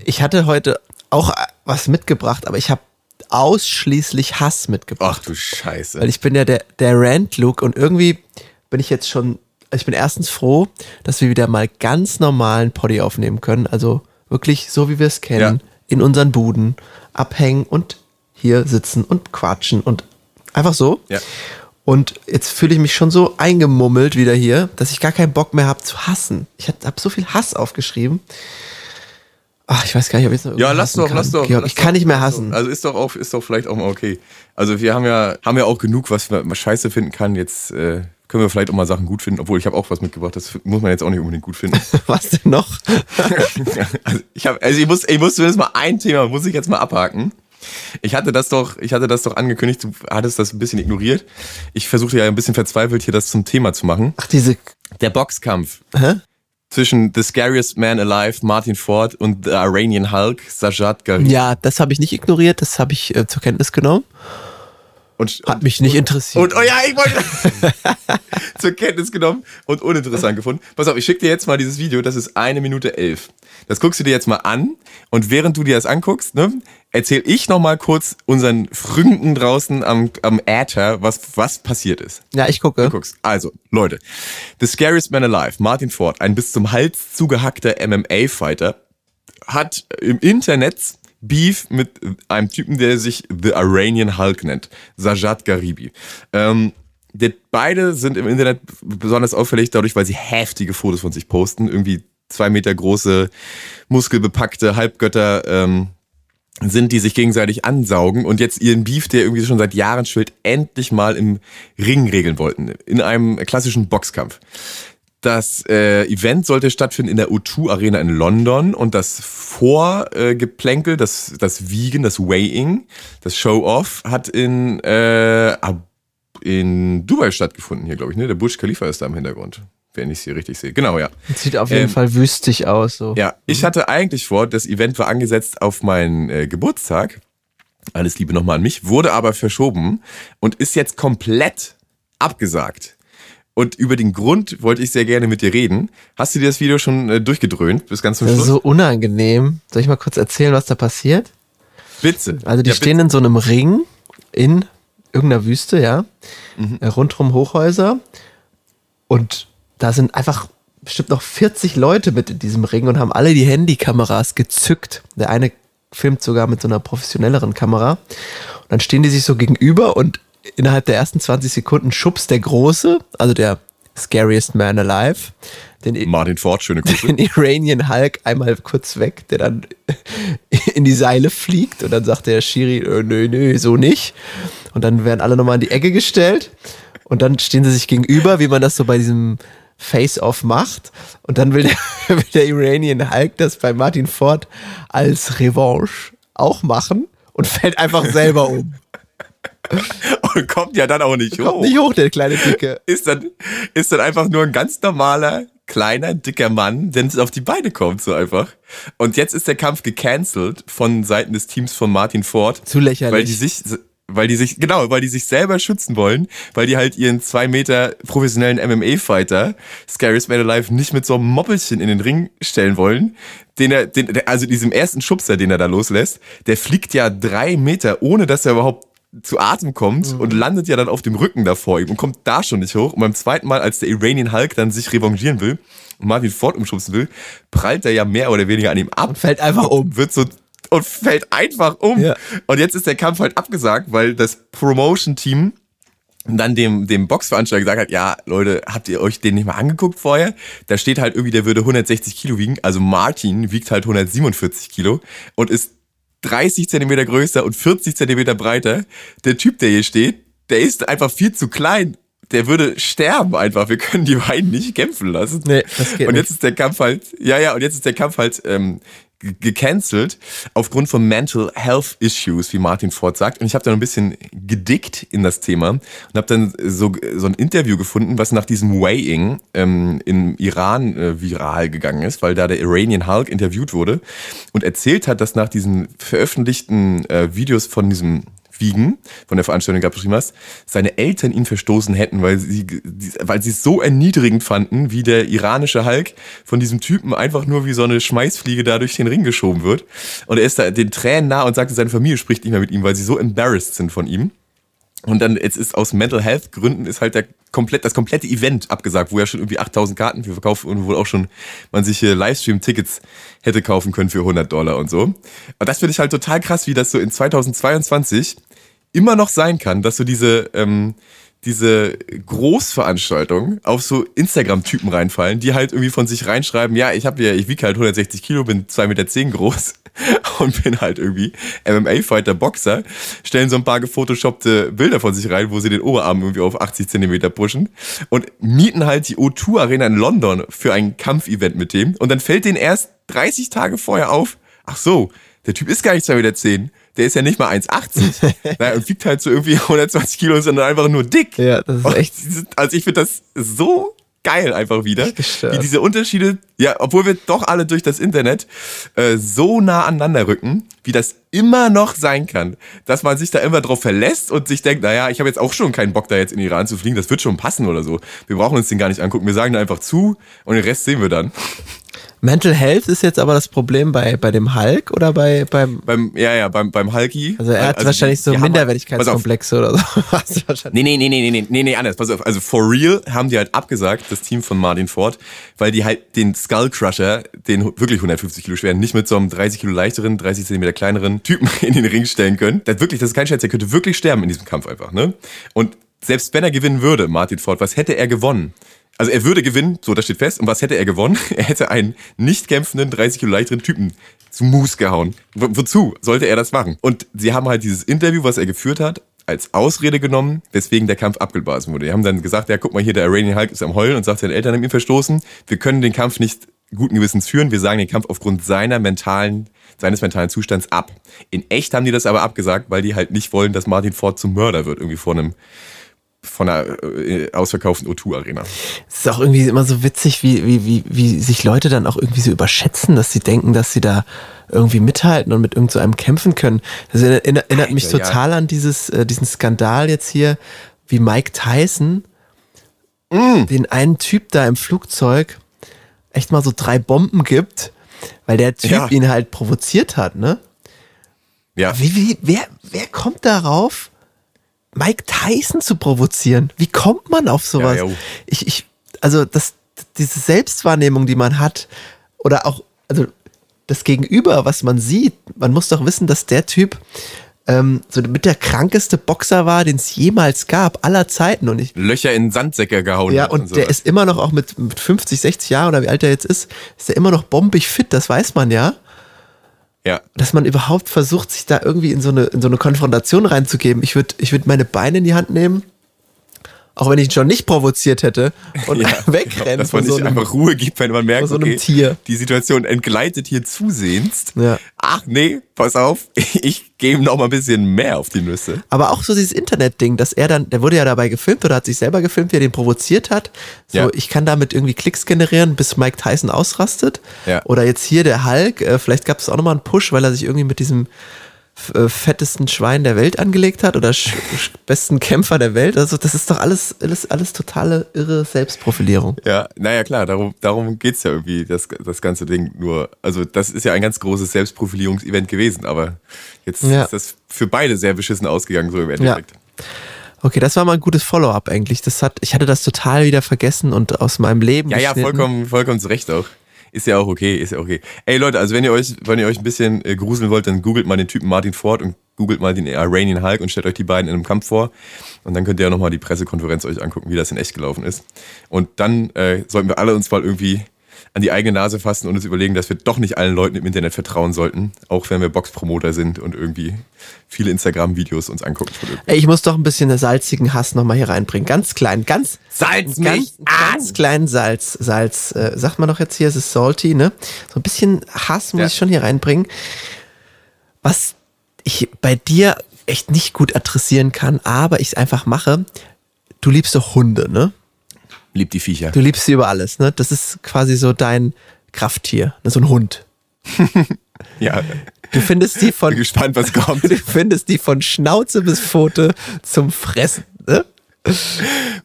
ich hatte heute auch was mitgebracht, aber ich habe ausschließlich Hass mitgebracht. Ach du Scheiße. Weil ich bin ja der, der Rant-Look und irgendwie bin ich jetzt schon, ich bin erstens froh, dass wir wieder mal ganz normalen Poddy aufnehmen können. Also wirklich so, wie wir es kennen. Ja. In unseren Buden, abhängen und hier sitzen und quatschen und einfach so. Ja. Und jetzt fühle ich mich schon so eingemummelt wieder hier, dass ich gar keinen Bock mehr habe zu hassen. Ich habe so viel Hass aufgeschrieben. Ach, ich weiß gar nicht, ob ich jetzt noch Ja, lass doch, kann. lass doch. Georg, lass ich kann doch, nicht mehr hassen. Also ist doch auch, ist doch vielleicht auch mal okay. Also wir haben ja, haben ja auch genug, was man scheiße finden kann. Jetzt äh, können wir vielleicht auch mal Sachen gut finden, obwohl ich habe auch was mitgebracht. Das muss man jetzt auch nicht unbedingt gut finden. [laughs] Was denn noch? [laughs] also ich habe, also ich muss, ich muss zumindest mal ein Thema muss ich jetzt mal abhaken. Ich hatte das doch, ich hatte das doch angekündigt. Du hattest das ein bisschen ignoriert. Ich versuchte ja ein bisschen verzweifelt hier das zum Thema zu machen. Ach, diese. Der Boxkampf Hä? zwischen The Scariest Man Alive, Martin Ford und The Iranian Hulk, Sajad Gharib. Ja, das habe ich nicht ignoriert, das habe ich äh, zur Kenntnis genommen. Und, Hat mich nicht interessiert. Und, oh ja, ich wollte [laughs] zur Kenntnis genommen und uninteressant gefunden. Pass auf, ich schicke dir jetzt mal dieses Video, das ist eine Minute elf. Das guckst du dir jetzt mal an und während du dir das anguckst, ne, erzähl ich noch mal kurz unseren Fründen draußen am, am Äther, was, was passiert ist. ja, ich gucke. Du guckst. Also, Leute. The Scariest Man Alive, Martin Ford, ein bis zum Hals zugehackter MMA-Fighter, hat im Internet Beef mit einem Typen, der sich The Iranian Hulk nennt. Sajad Garibi. Ähm, der, beide sind im Internet besonders auffällig dadurch, weil sie heftige Fotos von sich posten. Irgendwie zwei Meter große, muskelbepackte Halbgötter, ähm, sind, die sich gegenseitig ansaugen und jetzt ihren Beef, der irgendwie schon seit Jahren schwillt, endlich mal im Ring regeln wollten. In einem klassischen Boxkampf. Das äh, Event sollte stattfinden in der O2 Arena in London und das Vorgeplänkel, äh, das, das Wiegen, das Weighing, das Show-Off hat in, äh, in Dubai stattgefunden hier, glaube ich. Ne? Der Burj Khalifa ist da im Hintergrund. wenn ich sie richtig sehe. Genau, ja. Sieht auf jeden Ähm, Fall wüstig aus. So. Ja, ich hatte eigentlich vor, das Event war angesetzt auf meinen äh, Geburtstag. Alles Liebe nochmal an mich, wurde aber verschoben und ist jetzt komplett abgesagt. Und über den Grund wollte ich sehr gerne mit dir reden. Hast du dir das Video schon äh, durchgedröhnt bis ganz zum Das ist Schluss? so unangenehm. Soll ich mal kurz erzählen, was da passiert? Bitte. Also die Ja, stehen in so einem Ring in irgendeiner Wüste, ja. Mhm. Äh, Rundrum Hochhäuser. Und da sind einfach bestimmt noch 40 Leute mit in diesem Ring und haben alle die Handykameras gezückt. Der eine filmt sogar mit so einer professionelleren Kamera. Und dann stehen die sich so gegenüber und innerhalb der ersten 20 Sekunden schubst der Große, also der scariest man alive, den, Martin Ford, schöne Grüße. den Iranian Hulk einmal kurz weg, der dann [laughs] in die Seile fliegt und dann sagt der Shiri, äh, nö, nö, so nicht. Und dann werden alle nochmal in die Ecke gestellt und dann stehen sie sich gegenüber, wie man das so bei diesem Face-Off macht. Und dann will der, [laughs] will der Iranian Hulk das bei Martin Ford als Revanche auch machen und fällt einfach selber um. [laughs] Und kommt ja dann auch nicht Kommt hoch. nicht hoch, der kleine Dicke. Ist dann, ist dann einfach nur ein ganz normaler, kleiner, dicker Mann, der nicht auf die Beine kommt, so einfach. Und jetzt ist der Kampf gecancelt von Seiten des Teams von Martin Ford. Zu lächerlich. Weil die sich, weil die sich, genau, weil die sich selber schützen wollen, weil die halt ihren zwei Meter professionellen MMA-Fighter, Scariest Man Alive, nicht mit so einem Moppelchen in den Ring stellen wollen. Den er, den, also diesem ersten Schubser, den er da loslässt, der fliegt ja drei Meter, ohne dass er überhaupt zu Atem kommt und landet ja dann auf dem Rücken da vor ihm und kommt da schon nicht hoch. Und beim zweiten Mal, als der Iranian Hulk dann sich revanchieren will und Martin Ford umschubsen will, prallt er ja mehr oder weniger an ihm ab. Und fällt einfach um. Wird so und fällt einfach um. Ja. Und jetzt ist der Kampf halt abgesagt, weil das Promotion-Team dann dem, dem Boxveranstalter gesagt hat, ja, Leute, habt ihr euch den nicht mal angeguckt vorher? Da steht halt irgendwie, der würde 160 Kilo wiegen. Also Martin wiegt halt 147 Kilo und ist 30 Zentimeter größer und 40 Zentimeter breiter. Der Typ, der hier steht, der ist einfach viel zu klein. Der würde sterben einfach. Wir können die beiden nicht kämpfen lassen. Nee, das geht Und nicht. jetzt ist der Kampf halt, ja, ja, und jetzt ist der Kampf halt ähm, gecancelt aufgrund von Mental Health Issues, wie Martin Ford sagt. Und ich habe da ein bisschen gedickt in das Thema und habe dann so, so ein Interview gefunden, was nach diesem Weighing ähm, im Iran äh, viral gegangen ist, weil da der Iranian Hulk interviewt wurde und erzählt hat, dass nach diesen veröffentlichten äh, Videos von diesem Wiegen, von der Veranstaltung, gerade beschrieben hast, seine Eltern ihn verstoßen hätten, weil sie, weil sie es so erniedrigend fanden, wie der iranische Hulk von diesem Typen einfach nur wie so eine Schmeißfliege da durch den Ring geschoben wird. Und er ist da den Tränen nah und sagt, seine Familie spricht nicht mehr mit ihm, weil sie so embarrassed sind von ihm. Und dann, jetzt ist aus Mental Health Gründen ist halt der komplett, das komplette Event abgesagt, wo ja schon irgendwie 8000 Karten für verkauft und wo auch schon man sich hier Livestream-Tickets hätte kaufen können für 100 Dollar und so. Und das finde ich halt total krass, wie das so in 2022 immer noch sein kann, dass so diese, ähm, diese Großveranstaltungen auf so Instagram-Typen reinfallen, die halt irgendwie von sich reinschreiben, ja, ich habe ja, ich wiege halt 160 Kilo, bin 2,10 Meter groß [laughs] und bin halt irgendwie MMA-Fighter, Boxer, stellen so ein paar gefotoshoppte Bilder von sich rein, wo sie den Oberarm irgendwie auf 80 Zentimeter pushen und mieten halt die O2 Arena in London für ein Kampfevent mit dem und dann fällt denen erst 30 Tage vorher auf, ach so, der Typ ist gar nicht 2,10 Meter, der ist ja nicht mal 1,80 [laughs] naja, und wiegt halt so irgendwie 120 Kilo, sondern einfach nur dick. Ja, das ist echt Also ich finde das so geil einfach wieder, wie diese Unterschiede, ja, obwohl wir doch alle durch das Internet äh, so nah aneinander rücken, wie das immer noch sein kann, dass man sich da immer drauf verlässt und sich denkt, naja, ich habe jetzt auch schon keinen Bock, da jetzt in Iran zu fliegen, das wird schon passen oder so. Wir brauchen uns den gar nicht angucken, wir sagen da einfach zu und den Rest sehen wir dann. Mental Health ist jetzt aber das Problem bei, bei dem Hulk oder bei, beim. Beim, ja, ja, beim, beim Hulky. Also er hat wahrscheinlich so halt- Minderwertigkeitskomplexe oder so. [laughs] Nee, nee, nee, nee, nee, nee, nee, anders. Pass auf. Also for real haben die halt abgesagt, das Team von Martin Ford, weil die halt den Skull Crusher, den wirklich 150 Kilo schweren, nicht mit so einem 30 Kilo leichteren, 30 Zentimeter kleineren Typen [laughs] in den Ring stellen können. Das wirklich, das ist kein Scherz, der könnte wirklich sterben in diesem Kampf einfach, ne? Und selbst wenn er gewinnen würde, Martin Ford, was hätte er gewonnen? Also er würde gewinnen, so, das steht fest. Und was hätte er gewonnen? [laughs] Er hätte einen nicht kämpfenden, 30 Kilo leichteren Typen zu Mus gehauen. Wo, wozu sollte er das machen? Und sie haben halt dieses Interview, was er geführt hat, als Ausrede genommen, weswegen der Kampf abgeblasen wurde. Die haben dann gesagt, ja, guck mal hier, der Iranian Hulk ist am Heulen und sagt, seine Eltern haben ihn verstoßen. Wir können den Kampf nicht guten Gewissens führen. Wir sagen den Kampf aufgrund seiner mentalen, seines mentalen Zustands ab. In echt haben die das aber abgesagt, weil die halt nicht wollen, dass Martin Ford zum Mörder wird, irgendwie vor einem von einer äh, ausverkauften O2-Arena. Es ist auch irgendwie immer so witzig, wie, wie, wie, wie sich Leute dann auch irgendwie so überschätzen, dass sie denken, dass sie da irgendwie mithalten und mit irgend so einem kämpfen können. Das erinnert, erinnert mich Alter, ja. total an dieses, äh, diesen Skandal jetzt hier, wie Mike Tyson Mm. den einen Typ da im Flugzeug echt mal so drei Bomben gibt, weil der Typ Ja. ihn halt provoziert hat, ne? Ja, Wie, wie, wer, wer kommt darauf, Mike Tyson zu provozieren? Wie kommt man auf sowas? Ja, jo. ich, ich, also das, diese Selbstwahrnehmung, die man hat, oder auch, also das Gegenüber, was man sieht, man muss doch wissen, dass der Typ ähm, so mit der krankeste Boxer war, den es jemals gab, aller Zeiten. Und ich, Löcher in Sandsäcke gehauen. ja, und so. der ist immer noch auch mit, mit 50, 60 Jahren oder wie alt er jetzt ist, ist er immer noch bombig fit, das weiß man ja Ja, dass man überhaupt versucht, sich da irgendwie in so eine, in so eine Konfrontation reinzugeben. Ich würde ich würd meine Beine in die Hand nehmen, auch wenn ich ihn schon nicht provoziert hätte, und ja [laughs] wegrennen genau, dass man so nicht einem, einfach Ruhe gibt, wenn man merkt, so okay, Tier. die Situation entgleitet hier zusehends. Ja. Ach nee, pass auf, [laughs] ich gehe ihm noch mal ein bisschen mehr auf die Nüsse. Aber auch so dieses Internet-Ding, dass er dann, der wurde ja dabei gefilmt oder hat sich selber gefilmt, wie er den provoziert hat. So, Ja. ich kann damit irgendwie Klicks generieren, bis Mike Tyson ausrastet. Ja. Oder jetzt hier der Hulk, äh, vielleicht gab es auch nochmal einen Push, weil er sich irgendwie mit diesem fettesten Schwein der Welt angelegt hat oder besten Kämpfer der Welt. Also das ist doch alles, alles, alles totale irre Selbstprofilierung. Ja, naja klar, darum, darum geht's ja irgendwie, das, das ganze Ding nur. Also das ist ja ein ganz großes Selbstprofilierungsevent gewesen, aber jetzt Ja. ist das für beide sehr beschissen ausgegangen, so im Endeffekt. Okay, das war mal ein gutes Follow-up eigentlich. Das hat, ich hatte das total wieder vergessen und aus meinem Leben Ja, ja, vollkommen, vollkommen zu Recht auch. Ist ja auch okay, ist ja okay. Ey Leute, also wenn ihr euch, wenn ihr euch ein bisschen äh, gruseln wollt, dann googelt mal den Typen Martin Ford und googelt mal den Iranian Hulk und stellt euch die beiden in einem Kampf vor. Und dann könnt ihr ja nochmal die Pressekonferenz euch angucken, wie das in echt gelaufen ist. Und dann äh, sollten wir alle uns mal irgendwie an die eigene Nase fassen und uns überlegen, dass wir doch nicht allen Leuten im Internet vertrauen sollten, auch wenn wir Boxpromoter sind und irgendwie viele Instagram-Videos uns angucken. Ey, ich muss doch ein bisschen salzigen Hass nochmal hier reinbringen. Ganz klein, ganz, Salz ganz, ganz kleinen Salz. Salz, äh, sagt man doch jetzt hier, es ist salty, ne? So ein bisschen Hass muss Ja. ich schon hier reinbringen. Was ich bei dir echt nicht gut adressieren kann, aber ich es einfach mache. Du liebst doch Hunde, ne? Liebt die Viecher. Du liebst sie über alles, ne? Das ist quasi so dein Krafttier, ne? so ein Hund. [laughs] Ja, Du findest die von bin gespannt, was kommt. [laughs] du findest die von Schnauze bis Pfote zum Fressen, ne?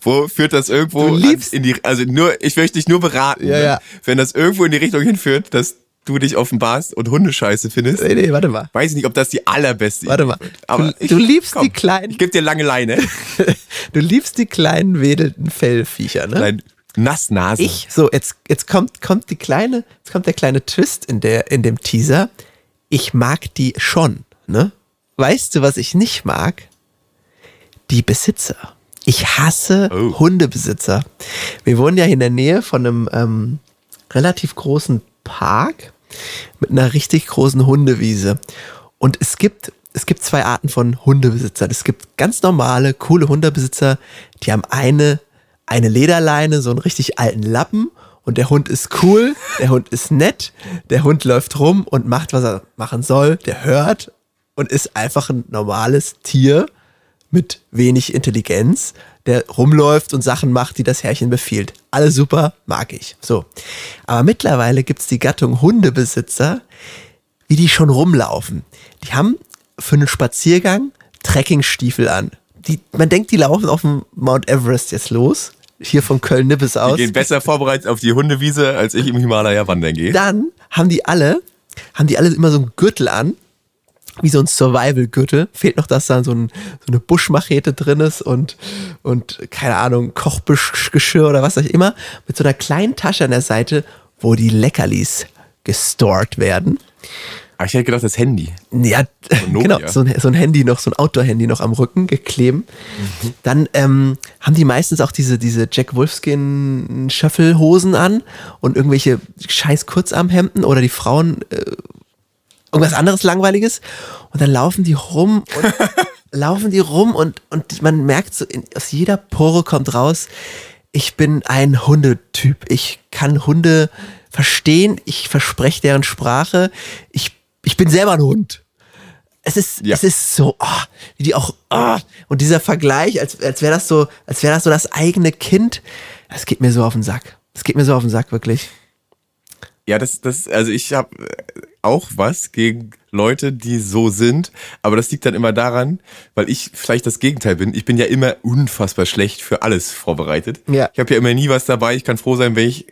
Wo führt das irgendwo Du liebst- an- in die, also nur, ich möchte dich nur beraten, Ja, ne? ja. wenn das irgendwo in die Richtung hinführt, dass du dich offenbarst und Hundescheiße findest. Nee, nee, warte mal. Weiß ich nicht, ob das die allerbeste Warte mal. wird. Aber Du- du liebst komm, die kleinen- Ich gebe dir lange Leine. [laughs] Du liebst die kleinen wedelnden Fellviecher, ne? Dein Nassnase. Ich, so, jetzt, jetzt kommt, kommt die kleine, jetzt kommt der kleine Twist in der, in dem Teaser. Ich mag die schon, ne? Weißt du, was ich nicht mag? Die Besitzer. Ich hasse Oh. Hundebesitzer. Wir wohnen ja in der Nähe von einem ähm, relativ großen Park mit einer richtig großen Hundewiese. Und es gibt, es gibt zwei Arten von Hundebesitzern. Es gibt ganz normale, coole Hundebesitzer, die haben eine, eine Lederleine, so einen richtig alten Lappen und der Hund ist cool, der Hund ist nett, der Hund läuft rum und macht, was er machen soll, der hört und ist einfach ein normales Tier mit wenig Intelligenz, der rumläuft und Sachen macht, die das Herrchen befiehlt. Alles super, mag ich. So. Aber mittlerweile gibt's die Gattung Hundebesitzer, wie die schon rumlaufen. Die haben für einen Spaziergang Trekkingstiefel an. Die, man denkt, die laufen auf dem Mount Everest jetzt los. Hier von Köln-Nippes die aus. gehen besser vorbereitet auf die Hundewiese, als ich im Himalaya wandern gehe. Dann haben die alle, haben die alle immer so einen Gürtel an, wie so ein Survival-Gürtel. Fehlt noch, dass da so, ein, so eine Buschmachete drin ist und, und keine Ahnung, Kochgeschirr oder was auch immer. Mit so einer kleinen Tasche an der Seite, wo die Leckerlis gestored werden. Aber ich hätte gedacht, das Handy. Ja, Nokia. genau, so ein, so ein Handy noch, so ein Outdoor-Handy noch am Rücken geklebt. Dann ähm, haben die meistens auch diese, diese Jack Wolfskin Schöffelhosen an und irgendwelche scheiß Kurzarmhemden oder die Frauen äh, irgendwas anderes Langweiliges. Und dann laufen die rum und [laughs] laufen die rum und, und man merkt so, in, aus jeder Pore kommt raus, ich bin ein Hundetyp. Ich kann Hunde verstehen, ich verspreche deren Sprache. Ich, ich bin selber ein Hund. es ist, Ja. es ist so, oh, wie die auch, oh, und dieser Vergleich, als, als wäre das so, als wäre das so das eigene Kind, das geht mir so auf den Sack. Das geht mir so auf den Sack, wirklich. Ja, das, das, also ich habe auch was gegen Leute, die so sind, aber das liegt dann immer daran, weil ich vielleicht das Gegenteil bin. Ich bin ja immer unfassbar schlecht für alles vorbereitet. Ja. Ich habe ja immer nie was dabei. Ich kann froh sein, wenn ich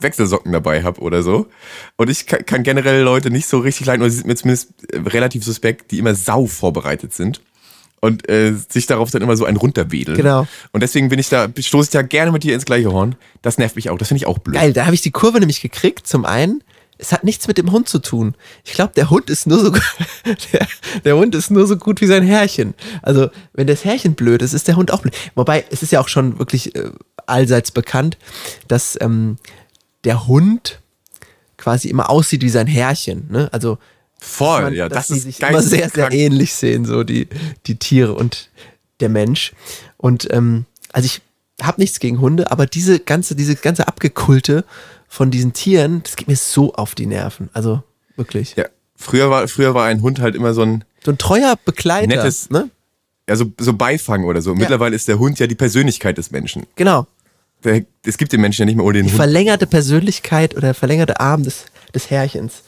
Wechselsocken dabei habe oder so. Und ich kann, kann generell Leute nicht so richtig leiden, oder sie sind mir zumindest äh, relativ suspekt, die immer sau vorbereitet sind. Und äh, sich darauf dann immer so ein runterwedeln. Genau. Und deswegen bin ich da, stoße ich da gerne mit dir ins gleiche Horn. Das nervt mich auch. Das finde ich auch blöd. Geil, da habe ich die Kurve nämlich gekriegt. Zum einen, es hat nichts mit dem Hund zu tun. Ich glaube, der Hund ist nur so [laughs] der, der Hund ist nur so gut wie sein Herrchen. Also, wenn das Herrchen blöd ist, ist der Hund auch blöd. Wobei, es ist ja auch schon wirklich äh, allseits bekannt, dass ähm, der Hund quasi immer aussieht wie sein Herrchen. Ne? Also, Voll, man, ja, dass das die ist sich immer sehr, sehr ähnlich sehen, so die, die Tiere und der Mensch. Und ähm, also ich habe nichts gegen Hunde, aber diese ganze, diese ganze Abgekulte von diesen Tieren, das geht mir so auf die Nerven. Also wirklich. Ja, früher war, früher war ein Hund halt immer so ein, So ein treuer Begleiter. Nettes- ne? also so Beifang oder so. Mittlerweile ist der Hund ja die Persönlichkeit des Menschen. Genau. Der, es gibt den Menschen ja nicht mehr ohne den Die Hund. verlängerte Persönlichkeit oder der verlängerte Arm des, des Herrchens.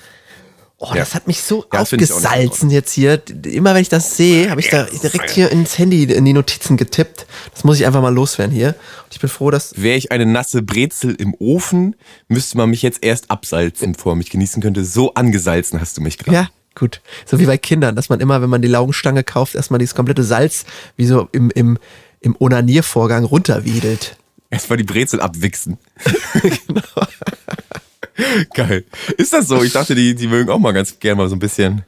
Oh, Ja. das hat mich so Ja, aufgesalzen jetzt hier. Immer wenn ich das sehe, habe ich da direkt hier ins Handy in die Notizen getippt. Das muss ich einfach mal loswerden hier. Und ich bin froh, dass Wäre ich eine nasse Brezel im Ofen, müsste man mich jetzt erst absalzen, bevor mich genießen könnte. So angesalzen hast du mich gerade. Ja, gut. So wie bei Kindern, dass man immer, wenn man die Laugenstange kauft, erstmal dieses komplette Salz wie so im, im, im Onaniervorgang runterwiedelt. Erstmal die Brezel abwichsen. [laughs] [laughs] [laughs] Geil. Ist das so? Ich dachte, die, die mögen auch mal ganz gerne mal so ein bisschen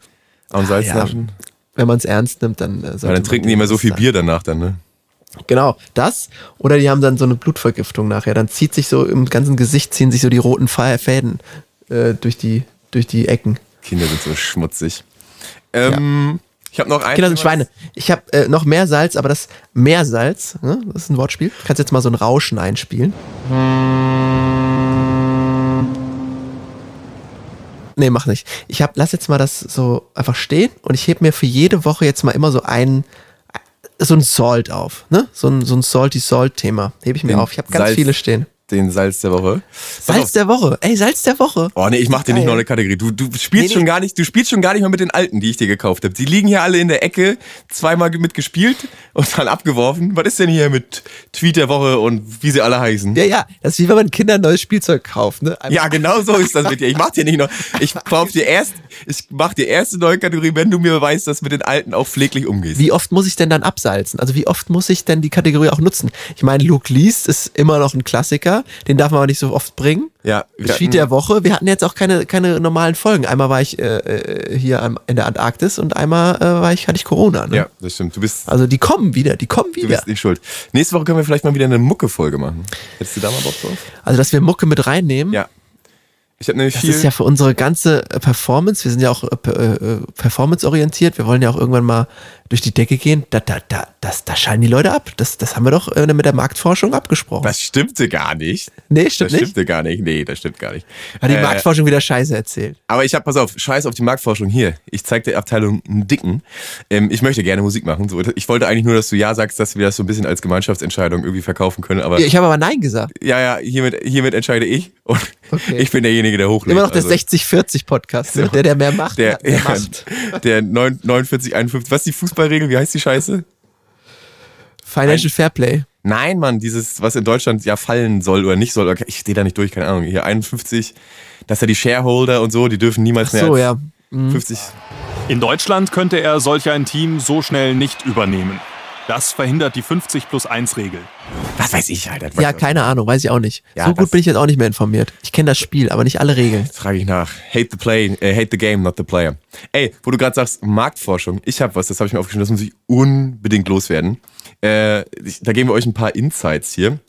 am Salz Ja, naschen. wenn man es ernst nimmt, dann äh, Weil dann man trinken die immer so viel Bier danach dann, ne? Genau, das. Oder die haben dann so eine Blutvergiftung nachher. Dann zieht sich so im ganzen Gesicht, ziehen sich so die roten Fäden äh, durch, die, durch die Ecken. Kinder sind so schmutzig. Ähm, Ich habe noch ein. Kinder sind Schweine. Ich habe äh, noch mehr Salz, aber das Meersalz, ne? das ist ein Wortspiel. Du kannst jetzt mal so ein Rauschen einspielen. Nee, mach nicht. Ich hab, lass jetzt mal das so einfach stehen und ich heb mir für jede Woche jetzt mal immer so ein, so ein Salt auf, ne? So ein, so ein Salty-Salt-Thema. Hebe ich mir Den auf. Ich habe ganz Salz- viele stehen. Den Salz der Woche. Salz der Woche. Ey, Salz der Woche. Oh nee, ich mach dir nicht noch eine Kategorie. Du, du spielst Nee, nee. schon gar nicht, du spielst schon gar nicht mal mit den alten, die ich dir gekauft habe. Die liegen hier alle in der Ecke, zweimal mitgespielt und dann abgeworfen. Was ist denn hier mit Tweet der Woche und wie sie alle heißen? Ja, ja. Das ist wie wenn man Kindern neues Spielzeug kauft, ne? Einfach- Ja, genau so ist das mit dir. Ich mach dir nicht noch. Ich kauf dir erst, ich mach dir erst eine neue Kategorie, wenn du mir beweist, dass du mit den alten auch pfleglich umgehst. Wie oft muss ich denn dann absalzen? Also wie oft muss ich denn die Kategorie auch nutzen? Ich meine, Luke Least ist immer noch ein Klassiker, den darf man aber nicht so oft bringen. Ja, wir Tweet der Woche. Wir hatten jetzt auch keine, keine normalen Folgen. Einmal war ich äh, äh, hier am, in der Antarktis und einmal äh, war ich, hatte ich Corona. Ne? Ja, das stimmt. Du bist, Also die kommen wieder, die kommen du wieder. bist nicht schuld. Nächste Woche können wir vielleicht mal wieder eine Mucke-Folge machen. Hättest du da mal Bock drauf? Also dass wir Mucke mit reinnehmen. Ja. Ich habe nämlich Das viel. ist ja für unsere ganze äh, Performance, wir sind ja auch äh, per- äh, performance-orientiert, wir wollen ja auch irgendwann mal durch die Decke gehen. Da, da, da, das, da schalten die Leute ab. Das, das haben wir doch äh, mit der Marktforschung abgesprochen. das stimmte gar nicht. nee, stimmt das nicht. stimmte gar nicht. Nee, das stimmt gar nicht. Hat die Äh, Marktforschung wieder Scheiße erzählt. Aber ich habe, pass auf, scheiß auf die Marktforschung hier. Ich zeig der Abteilung einen Dicken. Ähm, ich möchte gerne Musik machen. So, ich wollte eigentlich nur, dass du Ja sagst, dass wir das so ein bisschen als Gemeinschaftsentscheidung irgendwie verkaufen können. Aber Ich habe aber Nein gesagt. ja, ja, hiermit, hiermit entscheide ich. Und Okay. [laughs] ich bin derjenige, der hochlädt. Immer noch der Also, 60-40-Podcast, ne? der, der mehr macht, der, hat mehr ja, Macht. [laughs] der 9 49, 51. Was ist die Fußballregel? Wie heißt die Scheiße? Financial Fairplay. Nein, Mann, dieses, was in Deutschland ja fallen soll oder nicht soll. oder- Ich stehe da nicht durch, keine Ahnung. Hier 51, dass ja die Shareholder und so, die dürfen niemals Ach mehr so, als ja. Mhm. 50. In Deutschland könnte er solch ein Team so schnell nicht übernehmen. Das verhindert die 50 plus 1 Regel. Was weiß ich, Alter. Ja, keine Ahnung, weiß ich auch nicht. Ja, so gut bin ich jetzt auch nicht mehr informiert. Ich kenne das Spiel, aber nicht alle Regeln. Frage ich nach. Hate the play, äh, hate the game, not the player. Ey, wo du gerade sagst, Marktforschung. Ich habe was, das habe ich mir aufgeschrieben, das muss ich unbedingt loswerden. Äh, ich, da geben wir euch ein paar Insights hier.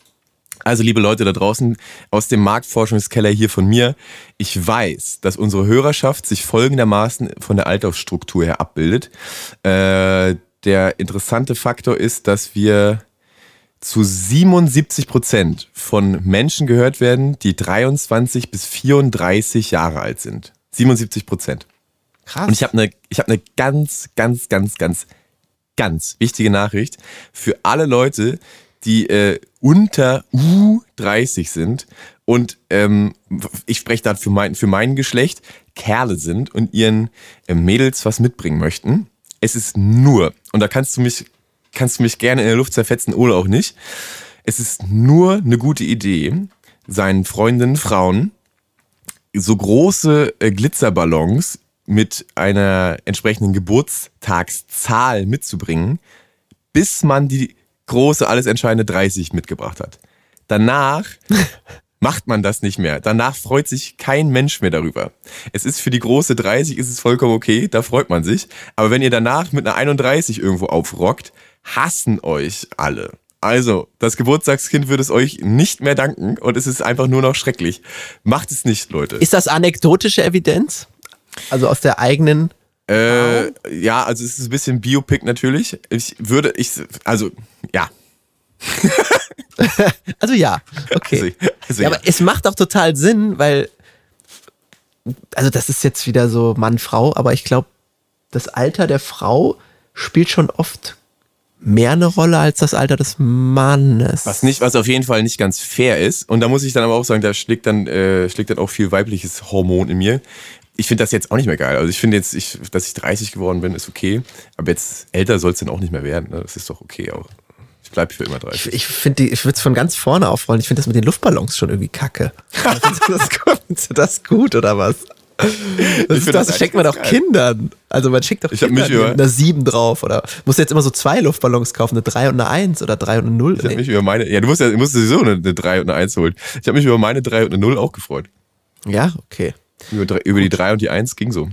Also, liebe Leute da draußen, aus dem Marktforschungskeller hier von mir. Ich weiß, dass unsere Hörerschaft sich folgendermaßen von der Altersstruktur her abbildet. Äh, der interessante Faktor ist, dass wir zu 77 Prozent von Menschen gehört werden, die 23 bis 34 Jahre alt sind. 77 Prozent. Krass. Und ich habe eine ich habe eine ganz ganz ganz ganz ganz wichtige Nachricht für alle Leute, die äh, unter U30 sind und ähm, ich spreche da für mein für mein Geschlecht Kerle sind und ihren äh, Mädels was mitbringen möchten. Es ist nur und da kannst du mich kannst du mich gerne in der Luft zerfetzen oder auch nicht. Es ist nur eine gute Idee, seinen Freundinnen, Frauen so große äh, Glitzerballons mit einer entsprechenden Geburtstagszahl mitzubringen, bis man die große, alles entscheidende 30 mitgebracht hat. Danach [laughs] macht man das nicht mehr. Danach freut sich kein Mensch mehr darüber. Es ist für die große 30 ist es vollkommen okay, da freut man sich. Aber wenn ihr danach mit einer 31 irgendwo aufrockt, hassen euch alle. Also, das Geburtstagskind wird es euch nicht mehr danken und es ist einfach nur noch schrecklich. Macht es nicht, Leute. Ist das anekdotische Evidenz? Also aus der eigenen. Äh, ja, also es ist ein bisschen Biopic natürlich. Ich würde, ich, also, ja. [laughs] Also ja, okay. Also, also ja, ja. aber es macht auch total Sinn, weil, also das ist jetzt wieder so Mann-Frau, aber ich glaube, das Alter der Frau spielt schon oft mehr eine Rolle als das Alter des Mannes. Was nicht, was auf jeden Fall nicht ganz fair ist. Und da muss ich dann aber auch sagen, da schlägt dann, äh, schlägt dann auch viel weibliches Hormon in mir. Ich finde das jetzt auch nicht mehr geil. Also ich finde jetzt, ich, dass ich 30 geworden bin, ist okay. Aber jetzt älter soll es dann auch nicht mehr werden. Ne? Das ist doch okay auch. Ich bleibe für immer 30. Ich, ich finde, ich würde es von ganz vorne aufrollen. Ich finde das mit den Luftballons schon irgendwie kacke. [laughs] Findest du das, das gut oder was? Das, ist, das das schickt man doch geil. Kindern. Also man schickt doch Ich hab Kindern mich über- eine 7 drauf. Oder musst du jetzt immer so zwei Luftballons kaufen, eine 3 und eine 1 oder 3 und eine 0. Ich habe mich über meine, ja, du musst ja, du musst sowieso eine, eine 3 und eine 1 holen. Ich habe mich über meine 3 und eine 0 auch gefreut. Ja, okay. Über, über die 3 und die 1 ging so.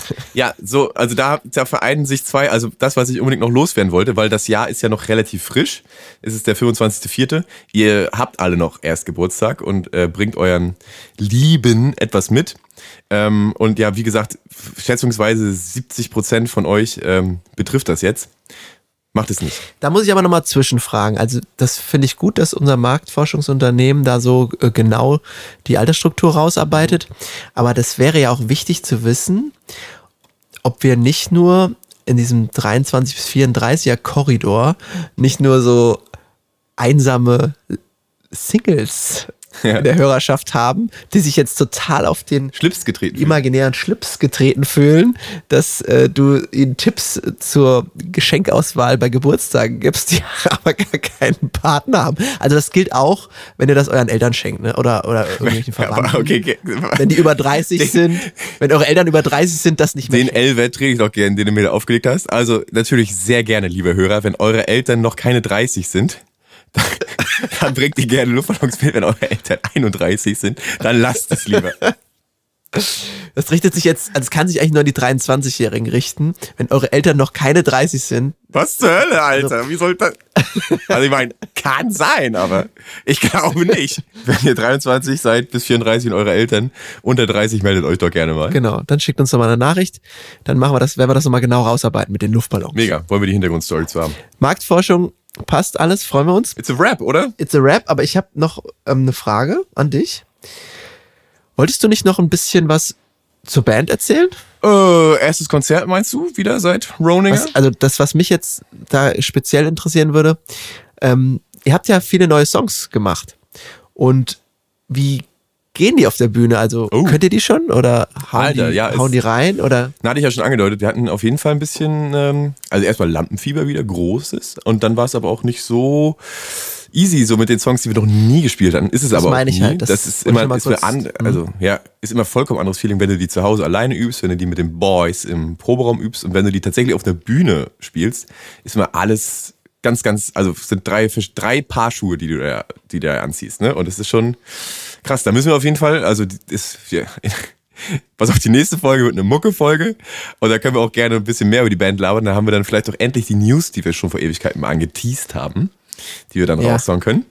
[laughs] ja, so, also da, da vereinen sich zwei, also das, was ich unbedingt noch loswerden wollte, weil das Jahr ist ja noch relativ frisch. Es ist der 25.04. Ihr habt alle noch erst Geburtstag und äh, bringt euren Lieben etwas mit. Ähm, und ja, wie gesagt, schätzungsweise 70 Prozent von euch ähm, betrifft das jetzt. Macht es nicht. Da muss ich aber nochmal zwischenfragen. Also das finde ich gut, dass unser Marktforschungsunternehmen da so äh, genau die Altersstruktur rausarbeitet. Aber das wäre ja auch wichtig zu wissen, ob wir nicht nur in diesem 23 bis 34er Korridor nicht nur so einsame Singles Ja. in der Hörerschaft haben, die sich jetzt total auf den Schlips getreten. imaginären Schlips getreten fühlen, dass äh, du ihnen Tipps zur Geschenkauswahl bei Geburtstagen gibst, die [laughs] aber gar keinen Partner haben. Also das gilt auch, wenn ihr das euren Eltern schenkt, ne? Oder, oder irgendwelchen [laughs] Verwandten. okay, okay. Wenn die über 30 sind, wenn eure Eltern über 30 sind, das nicht mehr. Den. L-Wert träge ich doch gerne, den du mir da aufgelegt hast. Also natürlich sehr gerne, liebe Hörer, wenn eure Eltern noch keine 30 sind, [laughs] dann, bringt die gerne Luftballons mit. Wenn eure Eltern 31 sind, dann lasst es lieber. Das richtet sich jetzt, also es kann sich eigentlich nur an die 23-Jährigen richten. Wenn eure Eltern noch keine 30 sind, Was zur Hölle, Alter? Wie soll das? Also ich meine, kann sein, aber ich glaube nicht. Wenn ihr 23 seid bis 34 und eure Eltern unter 30, meldet euch doch gerne mal. genau, dann schickt uns doch mal eine Nachricht. Dann machen wir das, werden wir das nochmal genau rausarbeiten mit den Luftballons. Mega, wollen wir die Hintergrundstory zu haben. Marktforschung passt alles, freuen wir uns. It's a Rap, oder? It's a Rap, aber ich habe noch ähm, eine Frage an dich. Wolltest du nicht noch ein bisschen was zur Band erzählen? Äh, erstes Konzert meinst du wieder seit Roninger? Was, also das, was mich jetzt da speziell interessieren würde, ähm, ihr habt ja viele neue Songs gemacht. Und wie gehen die auf der Bühne? Also Oh. könnt ihr die schon oder hauen, Alter, die, ja, hauen die rein? Oder Na, hatte ich ja schon angedeutet, wir hatten auf jeden Fall ein bisschen, ähm, also erstmal Lampenfieber wieder großes und dann war es aber auch nicht so easy, so mit den Songs, die wir noch nie gespielt hatten. Ist es Das aber auch meine ich nie. halt, das Das, ist immer, ist kurz- an, also ja, ist immer vollkommen anderes Feeling, wenn du die zu Hause alleine übst, wenn du die mit den Boys im Proberaum übst und wenn du die tatsächlich auf der Bühne spielst, ist immer alles ganz, ganz, also es sind drei, drei Paar Schuhe, die du da, die da anziehst, ne? Und es ist schon krass. Da müssen wir auf jeden Fall, also ist, ja, [laughs] Pass auf, die nächste Folge wird eine Mucke-Folge. Und da können wir auch gerne ein bisschen mehr über die Band labern. Da haben wir dann vielleicht auch endlich die News, die wir schon vor Ewigkeiten mal angeteased haben, die wir dann Ja. raushauen können.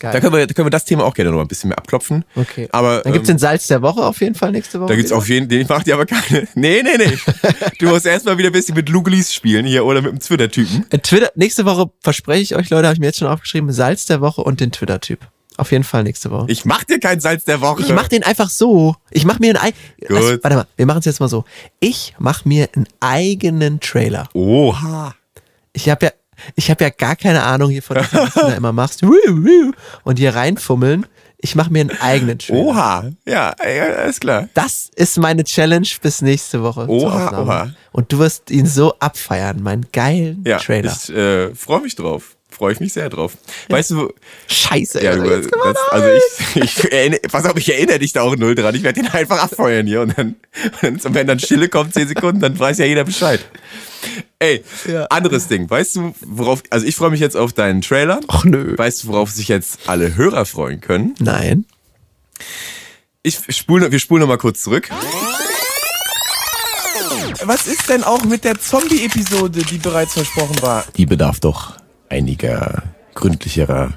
Geil. Da können wir, da können wir das Thema auch gerne noch ein bisschen mehr abklopfen. okay. Aber dann gibt's ähm, den Salz der Woche auf jeden Fall nächste Woche. da gibt's wieder. auf jeden Fall, ich mach dir aber keine. [laughs] Nee, nee, nee. [laughs] Du musst erstmal wieder ein bisschen mit Lugelis spielen hier oder mit dem Twitter-Typen. Äh, Twitter, nächste Woche verspreche ich euch, Leute, habe ich mir jetzt schon aufgeschrieben, Salz der Woche und den Twitter-Typ. Auf jeden Fall nächste Woche. Ich mach dir kein Salz der Woche. Ich mach den einfach so. Ich mach mir einen eigenen. Gut. Warte mal, wir machen es jetzt mal so. Ich mach mir einen eigenen Trailer. Oha. Ich habe ja, ich habe ja gar keine Ahnung hier von, was du da immer machst. Und hier reinfummeln. Ich mache mir einen eigenen Trailer. Oha. Ja, alles klar. Das ist meine Challenge bis nächste Woche. Oha, oha. Und du wirst ihn so abfeiern, meinen geilen Ja, Trailer. ich äh, freue mich drauf. Freue ich mich sehr drauf. Weißt du, Scheiße, ja, Alter, jetzt das, also ich, ich erinnere, pass auf, ich erinnere dich da auch null dran. Ich werde den einfach abfeuern hier und dann, und wenn dann Stille kommt, 10 Sekunden, dann weiß ja jeder Bescheid. Ey, Ja. anderes Ding. Weißt du, worauf, also ich freue mich jetzt auf deinen Trailer. Ach nö. Weißt du, worauf sich jetzt alle Hörer freuen können? Nein. Ich spule, wir spulen noch mal kurz zurück. Was ist denn auch mit der Zombie-Episode, die bereits versprochen war? Die bedarf doch einiger gründlicherer,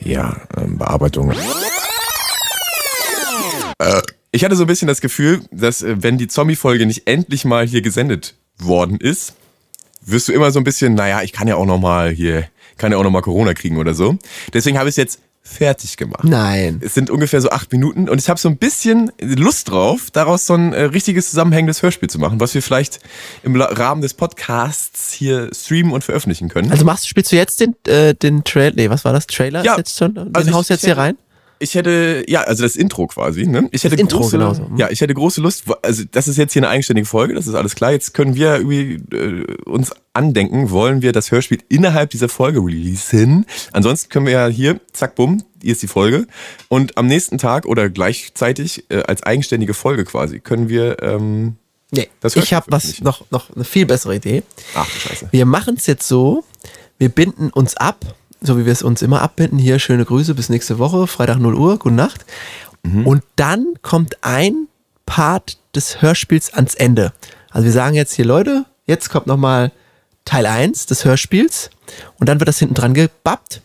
ja, ähm, Bearbeitung. Äh, ich hatte so ein bisschen das Gefühl, dass äh, wenn die Zombie-Folge nicht endlich mal hier gesendet worden ist, wirst du immer so ein bisschen, naja, ich kann ja auch noch mal hier, kann ja auch noch mal Corona kriegen oder so. Deswegen habe ich es jetzt fertig gemacht. Nein. Es sind ungefähr so acht Minuten und ich habe so ein bisschen Lust drauf, daraus so ein äh, richtiges zusammenhängendes Hörspiel zu machen, was wir vielleicht im La- Rahmen des Podcasts hier streamen und veröffentlichen können. Also machst, spielst du jetzt den, äh, den Trailer? Nee, was war das? Trailer Ja. ist jetzt schon? Den Also ich- haust du jetzt hier rein? Ich hätte, ja, also das Intro quasi, ne? Ich hätte Intro, große, genau so. Mhm. Ja, ich hätte große Lust, also das ist jetzt hier eine eigenständige Folge, das ist alles klar. Jetzt können wir irgendwie äh, uns andenken, wollen wir das Hörspiel innerhalb dieser Folge releasen. Ansonsten können wir ja hier, zack, bumm, hier ist die Folge. Und am nächsten Tag oder gleichzeitig äh, als eigenständige Folge quasi können wir ähm, Nee. Das ich habe was noch, noch eine viel bessere Idee. Ach Scheiße. Wir machen es jetzt so, wir binden uns ab, so wie wir es uns immer abbinden. Hier schöne Grüße bis nächste Woche, Freitag 0 Uhr, gute Nacht. Mhm. Und dann kommt ein Part des Hörspiels ans Ende. Also wir sagen jetzt hier, Leute, jetzt kommt nochmal Teil 1 des Hörspiels und dann wird das hinten dran gebappt.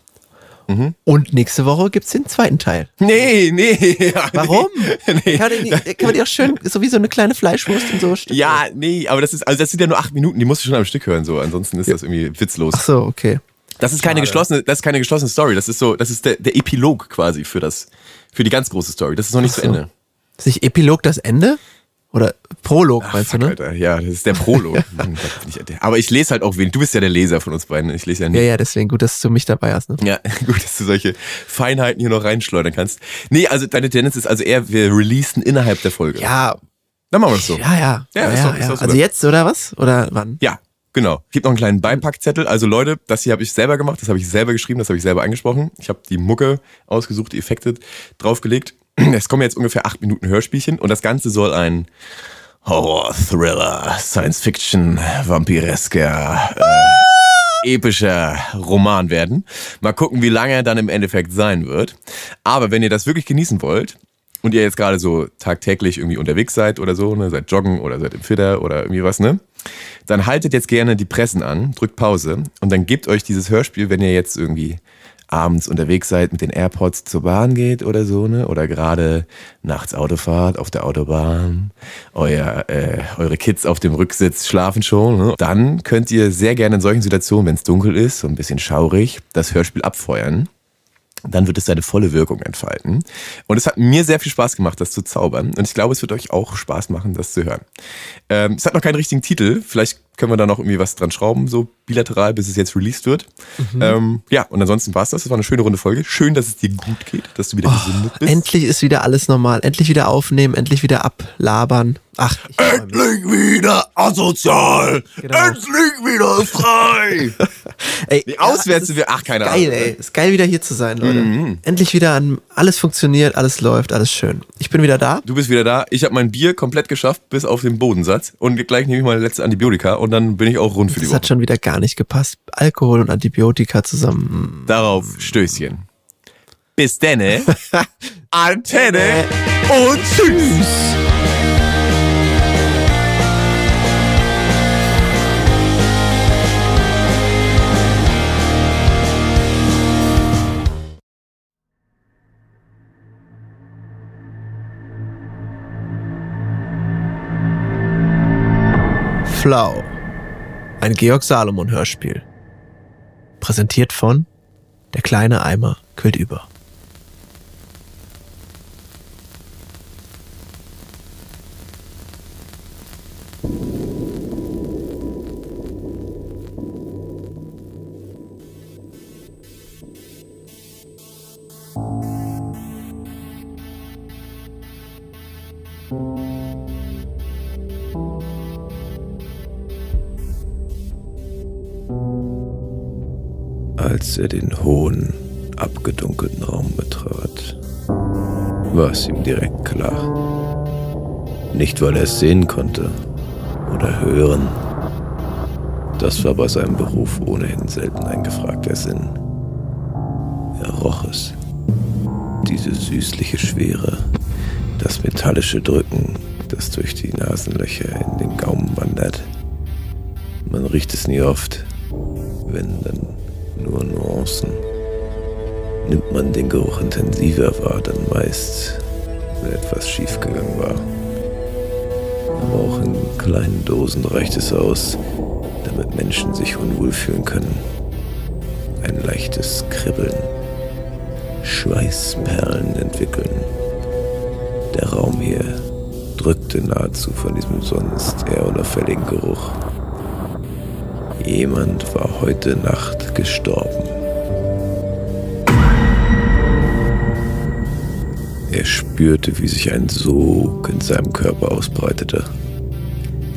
Mhm. Und nächste Woche gibt es den zweiten Teil. Nee, nee. [laughs] Ja, Warum? Nee. Kann, man die, kann man die auch schön, so wie so eine kleine Fleischwurst und so. stücken? Ja, nee, aber das ist, also das sind ja nur acht Minuten, die musst du schon am Stück hören, so. Ansonsten ist das irgendwie witzlos. Ach so, okay. Das ist keine geschlossene, das ist keine geschlossene Story. Das ist so, das ist der, der Epilog quasi für das, für die ganz große Story. Das ist noch nicht Ach zu so. Ende. Ist nicht Epilog das Ende? Oder Prolog, meinst Fuck, du, ne? Alter. Ja, das ist der Prolog. [laughs] Aber ich lese halt auch wenig. Du bist ja der Leser von uns beiden. Ich lese ja Ja, nicht. ja, deswegen gut, dass du mich dabei hast. Ne? Ja, [laughs] gut, dass du solche Feinheiten hier noch reinschleudern kannst. Nee, also deine Tendenz ist also eher, wir releasen innerhalb der Folge. Ja, Dann machen wir es so. ja, ja. Ja, ist doch- ist doch super. Also jetzt oder was? Oder wann? Ja, genau. Gibt noch einen kleinen Beipackzettel. Also Leute, das hier habe ich selber gemacht, das habe ich selber geschrieben, das habe ich selber angesprochen. Ich habe die Mucke ausgesucht, die Effekte draufgelegt. [clears throat] Es kommen jetzt ungefähr acht Minuten Hörspielchen und das Ganze soll ein Horror, Thriller, Science Fiction, vampiresker, äh, epischer Roman werden. Mal gucken, wie lange er dann im Endeffekt sein wird. Aber wenn ihr das wirklich genießen wollt, und ihr jetzt gerade so tagtäglich irgendwie unterwegs seid oder so, ne, seid joggen oder seid im Fitter oder irgendwie was, ne? Dann haltet jetzt gerne die Pressen an, drückt Pause und dann gebt euch dieses Hörspiel, wenn ihr jetzt irgendwie abends unterwegs seid, mit den AirPods zur Bahn geht oder so, ne? Oder gerade nachts Autofahrt auf der Autobahn, euer, äh, eure Kids auf dem Rücksitz schlafen schon, ne? Dann könnt ihr sehr gerne in solchen Situationen, wenn es dunkel ist, so ein bisschen schaurig, das Hörspiel abfeuern dann wird es seine volle Wirkung entfalten. Und es hat mir sehr viel Spaß gemacht, das zu zaubern. Und ich glaube, es wird euch auch Spaß machen, das zu hören. Ähm, es hat noch keinen richtigen Titel. Vielleicht können wir da noch irgendwie was dran schrauben, so bilateral, bis es jetzt released wird. Ähm, ja, und ansonsten war's das. Das war eine schöne runde Folge. Schön, dass es dir gut geht, dass du wieder gesundet bist. Endlich ist wieder alles normal. Endlich wieder aufnehmen, endlich wieder ablabern. Ach, ich freu mich. wieder asozial! Genau. wieder frei! [laughs] ey, Nee, ja, auswärts es sind wir, ach, keine ist Ahnung. Geil, ey. Ist geil, wieder hier zu sein, Leute. Mhm. Endlich wieder an, alles funktioniert, alles läuft, alles schön. Ich bin wieder da. Du bist wieder da. Ich habe mein Bier komplett geschafft, bis auf den Bodensatz. Und gleich nehme ich meine letzte Antibiotika und dann bin ich auch rund für die Das Woche. hat schon wieder gar nicht gepasst. Alkohol und Antibiotika zusammen. Darauf Stößchen. Bis denne. [laughs] Antenne und tschüss. Flau. Ein Georg Salomon Hörspiel. Präsentiert von Der kleine Eimer quillt über. Als er den hohen, abgedunkelten Raum betrat, war es ihm direkt klar. Nicht, weil er es sehen konnte oder hören. Das war bei seinem Beruf ohnehin selten ein gefragter Sinn. Er roch es. Diese süßliche Schwere, das metallische Drücken, das durch die Nasenlöcher in den Gaumen wandert. Man riecht es nie oft, wenn dann nur Nuancen. Nimmt man den Geruch intensiver wahr, dann meist, wenn etwas schiefgegangen war. Aber auch in kleinen Dosen reicht es aus, damit Menschen sich unwohl fühlen können. Ein leichtes Kribbeln, Schweißperlen entwickeln. Der Raum hier drückte nahezu von diesem sonst eher unauffälligen Geruch. Jemand war heute Nacht gestorben. Er spürte, wie sich ein Sog in seinem Körper ausbreitete.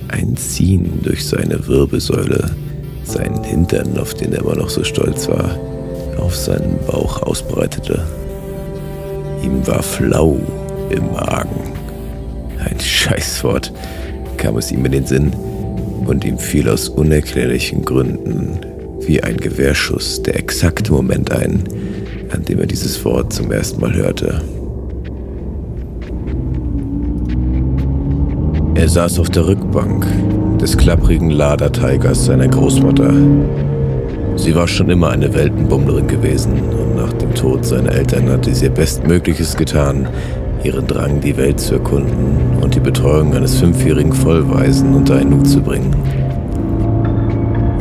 Ein Ziehen durch seine Wirbelsäule, seinen Hintern, auf den er immer noch so stolz war, auf seinen Bauch ausbreitete. Ihm war flau im Magen. Ein Scheißwort kam es ihm in den Sinn und ihm fiel aus unerklärlichen Gründen wie ein Gewehrschuss der exakte Moment ein, an dem er dieses Wort zum ersten Mal hörte. Er saß auf der Rückbank des klapprigen Lada Tigers seiner Großmutter. Sie war schon immer eine Weltenbummlerin gewesen und nach dem Tod seiner Eltern hatte sie ihr Bestmögliches getan, ihren Drang, die Welt zu erkunden und die Betreuung eines fünfjährigen Vollweisen unter einen Hut zu bringen.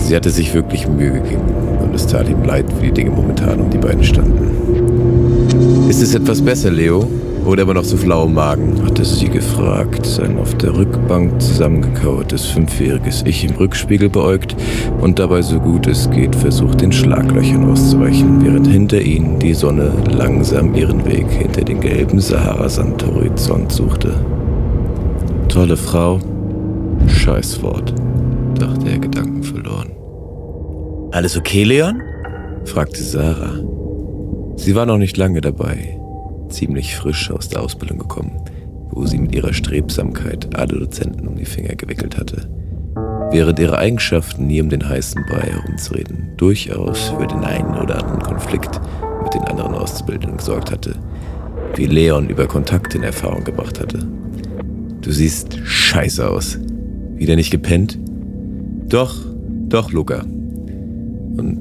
Sie hatte sich wirklich Mühe gegeben und es tat ihm leid, wie die Dinge momentan um die beiden standen. Ist es etwas besser, Leo? Oder immer noch so flau im Magen? hatte sie gefragt, sein auf der Rückbank zusammengekauertes fünfjähriges Ich im Rückspiegel beäugt und dabei so gut es geht versucht, den Schlaglöchern auszuweichen, während hinter ihnen die Sonne langsam ihren Weg hinter den gelben Sahara-Sandhorizont suchte. Tolle Frau, Scheißwort, dachte er gedankenverloren. Alles okay, Leon? fragte Sarah. Sie war noch nicht lange dabei ziemlich frisch aus der Ausbildung gekommen, wo sie mit ihrer Strebsamkeit alle Dozenten um die Finger gewickelt hatte. Während ihre Eigenschaften nie um den heißen Brei herumzureden, durchaus für den einen oder anderen Konflikt mit den anderen Auszubildenden gesorgt hatte, wie Leon über Kontakte in Erfahrung gebracht hatte. Du siehst scheiße aus. Wieder nicht gepennt? Doch, doch, Luca. Und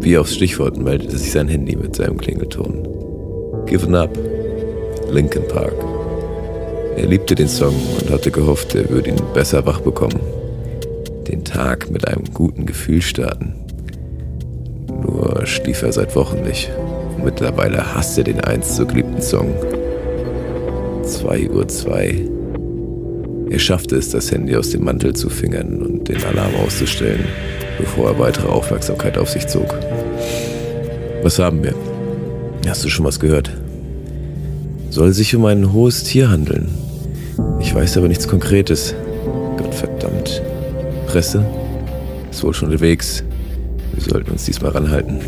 wie aufs Stichwort meldete sich sein Handy mit seinem Klingelton. Given Up, Linkin Park. Er liebte den Song und hatte gehofft, er würde ihn besser wach bekommen. Den Tag mit einem guten Gefühl starten. Nur schlief er seit Wochen nicht. Und mittlerweile hasst er den einst so geliebten Song. 2 Uhr 2. Er schaffte es, das Handy aus dem Mantel zu fingern und den Alarm auszustellen, bevor er weitere Aufmerksamkeit auf sich zog. Was haben wir? Hast du schon was gehört? Soll sich um ein hohes Tier handeln. Ich weiß aber nichts Konkretes. Gottverdammt. Presse? Ist wohl schon unterwegs. Wir sollten uns diesmal ranhalten.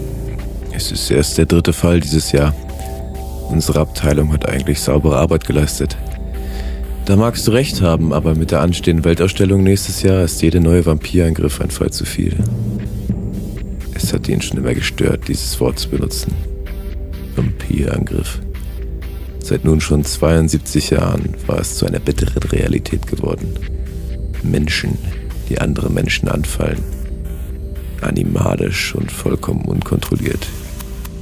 Es ist erst der dritte Fall dieses Jahr. Unsere Abteilung hat eigentlich saubere Arbeit geleistet. Da magst du recht haben, aber mit der anstehenden Weltausstellung nächstes Jahr ist jede neue Vampireingriff ein Fall zu viel. Es hat ihn schon immer gestört, dieses Wort zu benutzen. Vampirangriff. Seit nun schon 72 Jahren war es zu einer bitteren Realität geworden. Menschen, die andere Menschen anfallen. Animalisch und vollkommen unkontrolliert.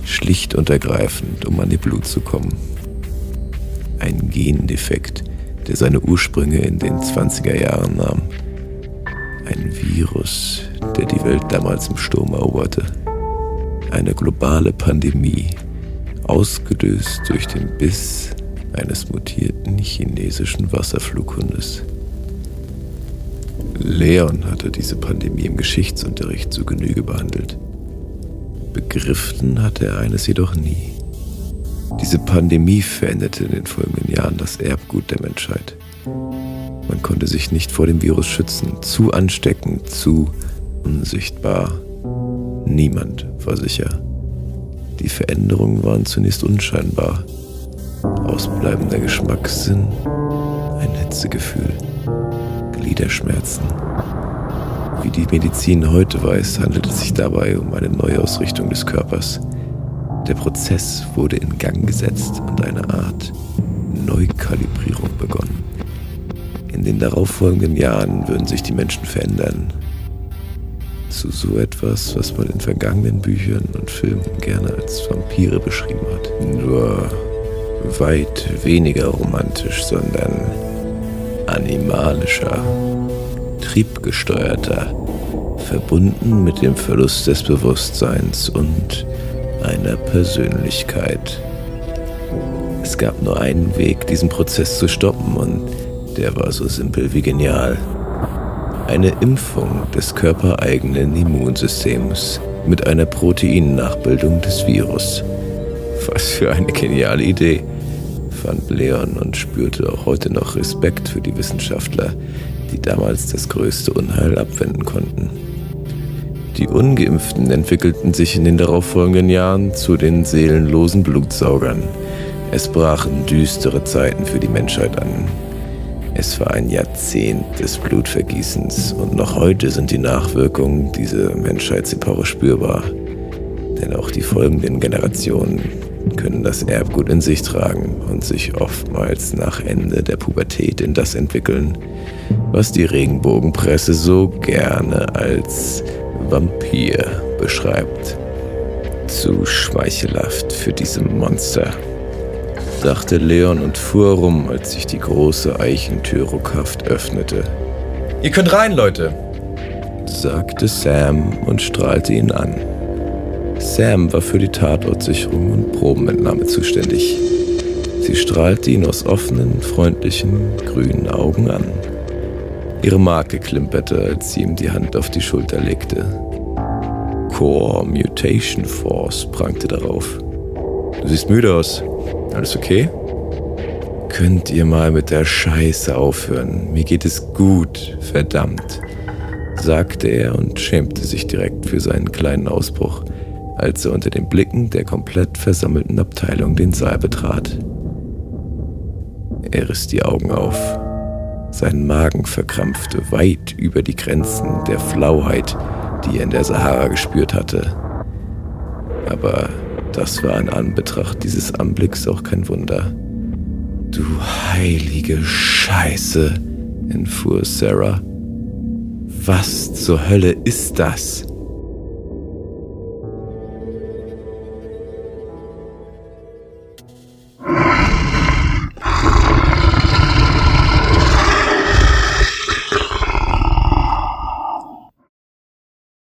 Schlicht und ergreifend, um an ihr Blut zu kommen. Ein Gendefekt, der seine Ursprünge in den 20er Jahren nahm. Ein Virus, der die Welt damals im Sturm eroberte. Eine globale Pandemie, ausgelöst durch den Biss eines mutierten chinesischen Wasserflughundes. Leon hatte diese Pandemie im Geschichtsunterricht zu Genüge behandelt. Begriffen hatte er eines jedoch nie. Diese Pandemie veränderte in den folgenden Jahren das Erbgut der Menschheit. Man konnte sich nicht vor dem Virus schützen. Zu ansteckend, zu unsichtbar. Niemand war sicher. Die Veränderungen waren zunächst unscheinbar. Ausbleibender Geschmackssinn, ein Hitzegefühl, Gliederschmerzen. Wie die Medizin heute weiß, handelt es sich dabei um eine Neuausrichtung des Körpers. Der Prozess wurde in Gang gesetzt und eine Art Neukalibrierung begonnen. In den darauffolgenden Jahren würden sich die Menschen verändern. Zu so etwas, was man in vergangenen Büchern und Filmen gerne als Vampire beschrieben hat. Nur weit weniger romantisch, sondern animalischer, triebgesteuerter, verbunden mit dem Verlust des Bewusstseins und einer Persönlichkeit. Es gab nur einen Weg, diesen Prozess zu stoppen und der war so simpel wie genial. Eine Impfung des körpereigenen Immunsystems mit einer Proteinnachbildung des Virus. Was für eine geniale Idee, fand Leon und spürte auch heute noch Respekt für die Wissenschaftler, die damals das größte Unheil abwenden konnten. Die Ungeimpften entwickelten sich in den darauffolgenden Jahren zu den seelenlosen Blutsaugern. Es brachen düstere Zeiten für die Menschheit an. Es war ein Jahrzehnt des Blutvergießens und noch heute sind die Nachwirkungen dieser Menschheitsepoche spürbar. Denn auch die folgenden Generationen können das Erbgut in sich tragen und sich oftmals nach Ende der Pubertät in das entwickeln, was die Regenbogenpresse so gerne als Vampir beschreibt. Zu schmeichelhaft für diese Monster, dachte Leon und fuhr rum, als sich die große Eichentür ruckhaft öffnete. Ihr könnt rein, Leute. sagte Sam und strahlte ihn an. Sam war für die Tatortsicherung und Probenentnahme zuständig. Sie strahlte ihn aus offenen, freundlichen, grünen Augen an. Ihre Marke klimperte, als sie ihm die Hand auf die Schulter legte. Core Mutation Force prangte darauf. Du siehst müde aus. Alles okay? Könnt ihr mal mit der Scheiße aufhören? Mir geht es gut, verdammt, sagte er und schämte sich direkt für seinen kleinen Ausbruch, als er unter den Blicken der komplett versammelten Abteilung den Saal betrat. Er riss die Augen auf. Sein Magen verkrampfte weit über die Grenzen der Flauheit, die er in der Sahara gespürt hatte. Aber das war in Anbetracht dieses Anblicks auch kein Wunder. Du heilige Scheiße, entfuhr Sarah. Was zur Hölle ist das?